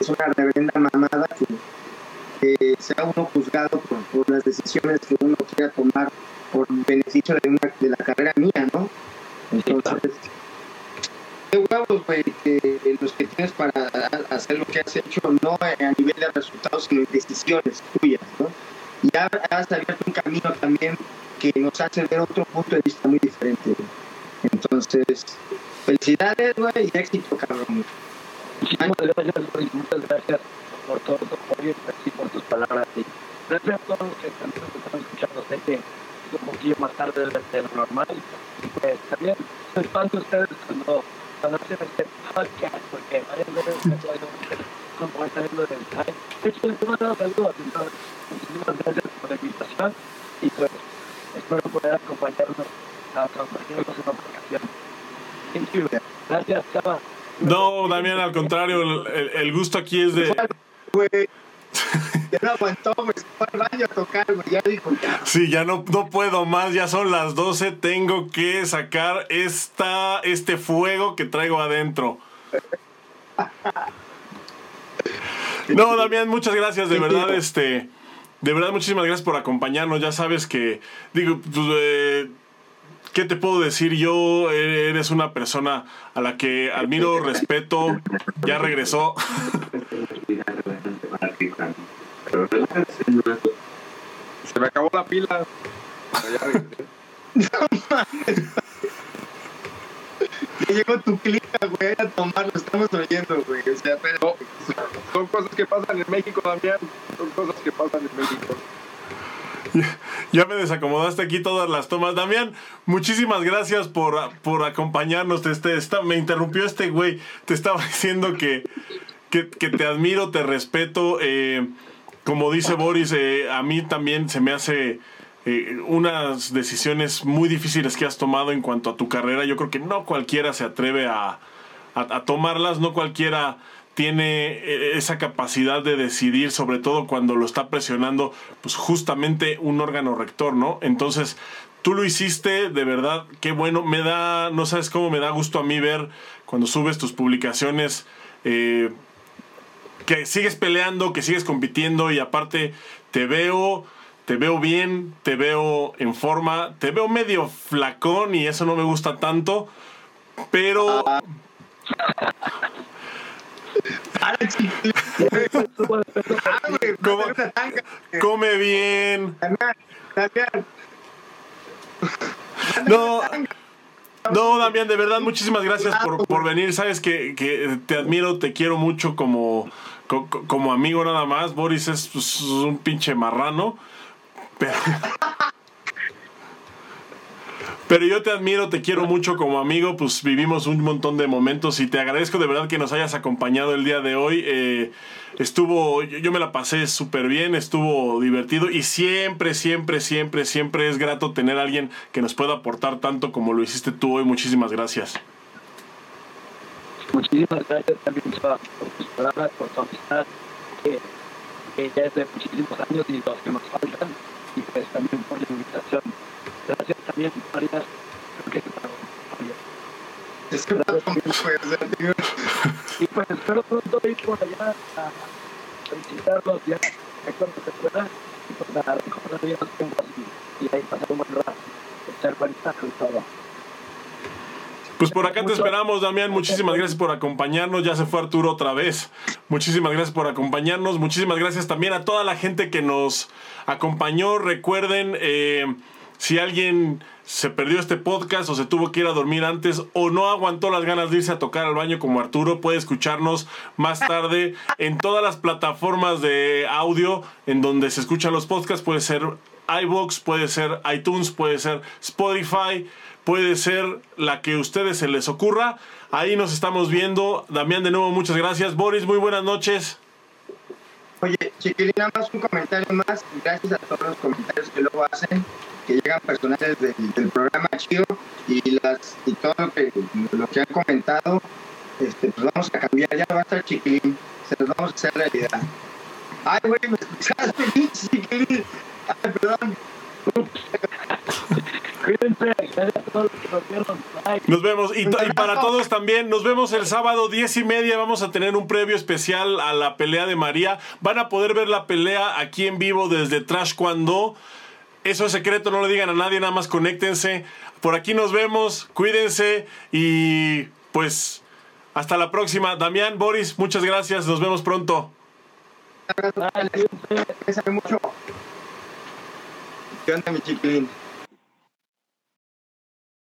Speaker 3: Es una reverenda mamada que, que sea uno juzgado por, por las decisiones que uno quiera tomar por beneficio de, una, de la carrera mía, ¿no? Entonces, qué huevos, güey, que los que tienes para hacer lo que has hecho, no a nivel de resultados, sino en decisiones tuyas, ¿no? Y has abierto un camino también que nos hace ver otro punto de vista muy diferente, güey. Entonces, felicidades, güey, y éxito, cabrón.
Speaker 4: Muchísimas gracias. Muchas gracias por todo tu apoyo y por tus palabras. Gracias a todos los que están escuchando. Sé que es un poquillo más tarde de lo normal. Y pues también fan de ustedes cuando, cuando hacen este podcast, porque varias veces me puedo como está viendo el time. De hecho, les mando saludos. Entonces, muchísimas gracias por la invitación. Y pues, espero poder acompañarnos a compartirnos en otra ocasión. Thank you. Gracias, Chava.
Speaker 1: No, Damián, al contrario, el, el- el gusto aquí es de...
Speaker 3: Ya no aguantó, güey. Se fue al baño a tocar, güey. Ya dijo, ya.
Speaker 1: Sí, ya no, no puedo más, ya son las 12, tengo que sacar esta, este fuego que traigo adentro. No, Damián, muchas gracias, de verdad, este, de verdad, muchísimas gracias por acompañarnos, ya sabes que, digo, pues, eh, ¿qué te puedo decir? Yo, eh, eres una persona a la que admiro, respeto, ya regresó.
Speaker 2: Se me acabó la pila. Ya regresé.
Speaker 3: Ya llegó tu clica, güey. A tomarlo. Estamos oyendo, güey. O sea, pero.
Speaker 2: No, son cosas que pasan en México, Damián. Son cosas que pasan en México.
Speaker 1: Ya me desacomodaste aquí todas las tomas. Damián, muchísimas gracias por, por acompañarnos. Este, esta- me interrumpió este güey. Te estaba diciendo que, que, te admiro, te respeto. eh, como dice Boris, eh, a mí también se me hace eh, unas decisiones muy difíciles que has tomado en cuanto a tu carrera. Yo creo que no cualquiera se atreve a, a- tomarlas, no cualquiera tiene esa capacidad de decidir, sobre todo cuando lo está presionando, pues justamente un órgano rector, ¿no? Entonces, tú lo hiciste, de verdad, qué bueno, me da, no sabes cómo me da gusto a mí ver cuando subes tus publicaciones, que sigues peleando, que sigues compitiendo y aparte te veo, te veo bien, te veo en forma, te veo medio flacón y eso no me gusta tanto, pero...
Speaker 3: Güey.
Speaker 1: Come bien. No, no, Damián, de verdad, muchísimas gracias por, por venir. Sabes que, que te admiro, te quiero mucho como, co- co- como amigo nada más. Boris es pues, un pinche marrano. Pero, pero yo te admiro, te quiero mucho como amigo. Pues vivimos un montón de momentos y te agradezco de verdad que nos hayas acompañado el día de hoy. Eh, estuvo, yo, me la pasé súper bien, estuvo divertido y siempre, siempre, siempre, siempre es grato tener alguien que nos pueda aportar tanto como lo hiciste tú hoy. Muchísimas gracias.
Speaker 4: Muchísimas gracias también Chava, por tus palabras, por tu amistad, que, que ya es de muchísimos años y los que nos faltan, y pues también por la invitación. Gracias también, María. Creo que María.
Speaker 3: Es que pasa mucho, güey. O sea, tío.
Speaker 4: Y pues espero pronto ir por allá a, a visitarlos ya cuando se pueda y pues nada, recordar bien los tiempos y, y ahí pasar un buen rato, echar cuentazo y todo.
Speaker 1: Pues por acá te esperamos, Damián. Muchísimas gracias por acompañarnos. Ya se fue Arturo otra vez. Muchísimas gracias por acompañarnos. Muchísimas gracias también a toda la gente que nos acompañó. Recuerden, eh, si alguien se perdió este podcast o se tuvo que ir a dormir antes o no aguantó las ganas de irse a tocar al baño como Arturo, puede escucharnos más tarde en todas las plataformas de audio en donde se escuchan los podcasts. Puede ser iBox, puede ser iTunes, puede ser Spotify, puede ser la que a ustedes se les ocurra. Ahí nos estamos viendo. Damián, de nuevo, muchas gracias. Boris, muy buenas noches.
Speaker 3: Oye, chiquilín, nada más un comentario más. Gracias a todos los comentarios que luego hacen, que llegan personales del, programa chido y las y todo lo que, han comentado. Este, pues vamos a cambiar, ya va a estar chiquilín, se los vamos a hacer realidad. Ay, güey, me escuchaste, chiquilín. Ay, perdón.
Speaker 4: Cuídense, gracias a todos los que nos vieron. Bye.
Speaker 1: Nos vemos. Y, y para todos también, nos vemos el sábado 10 y media. Vamos a tener un previo especial a la pelea de María. Van a poder ver la pelea aquí en vivo desde Trash Cuando. Eso es secreto, no lo digan a nadie, nada más conéctense. Por aquí nos vemos, cuídense y pues hasta la próxima. Damián, Boris, muchas gracias, nos vemos pronto.
Speaker 3: Pésame mucho. ¿Qué onda, mi chiquilín?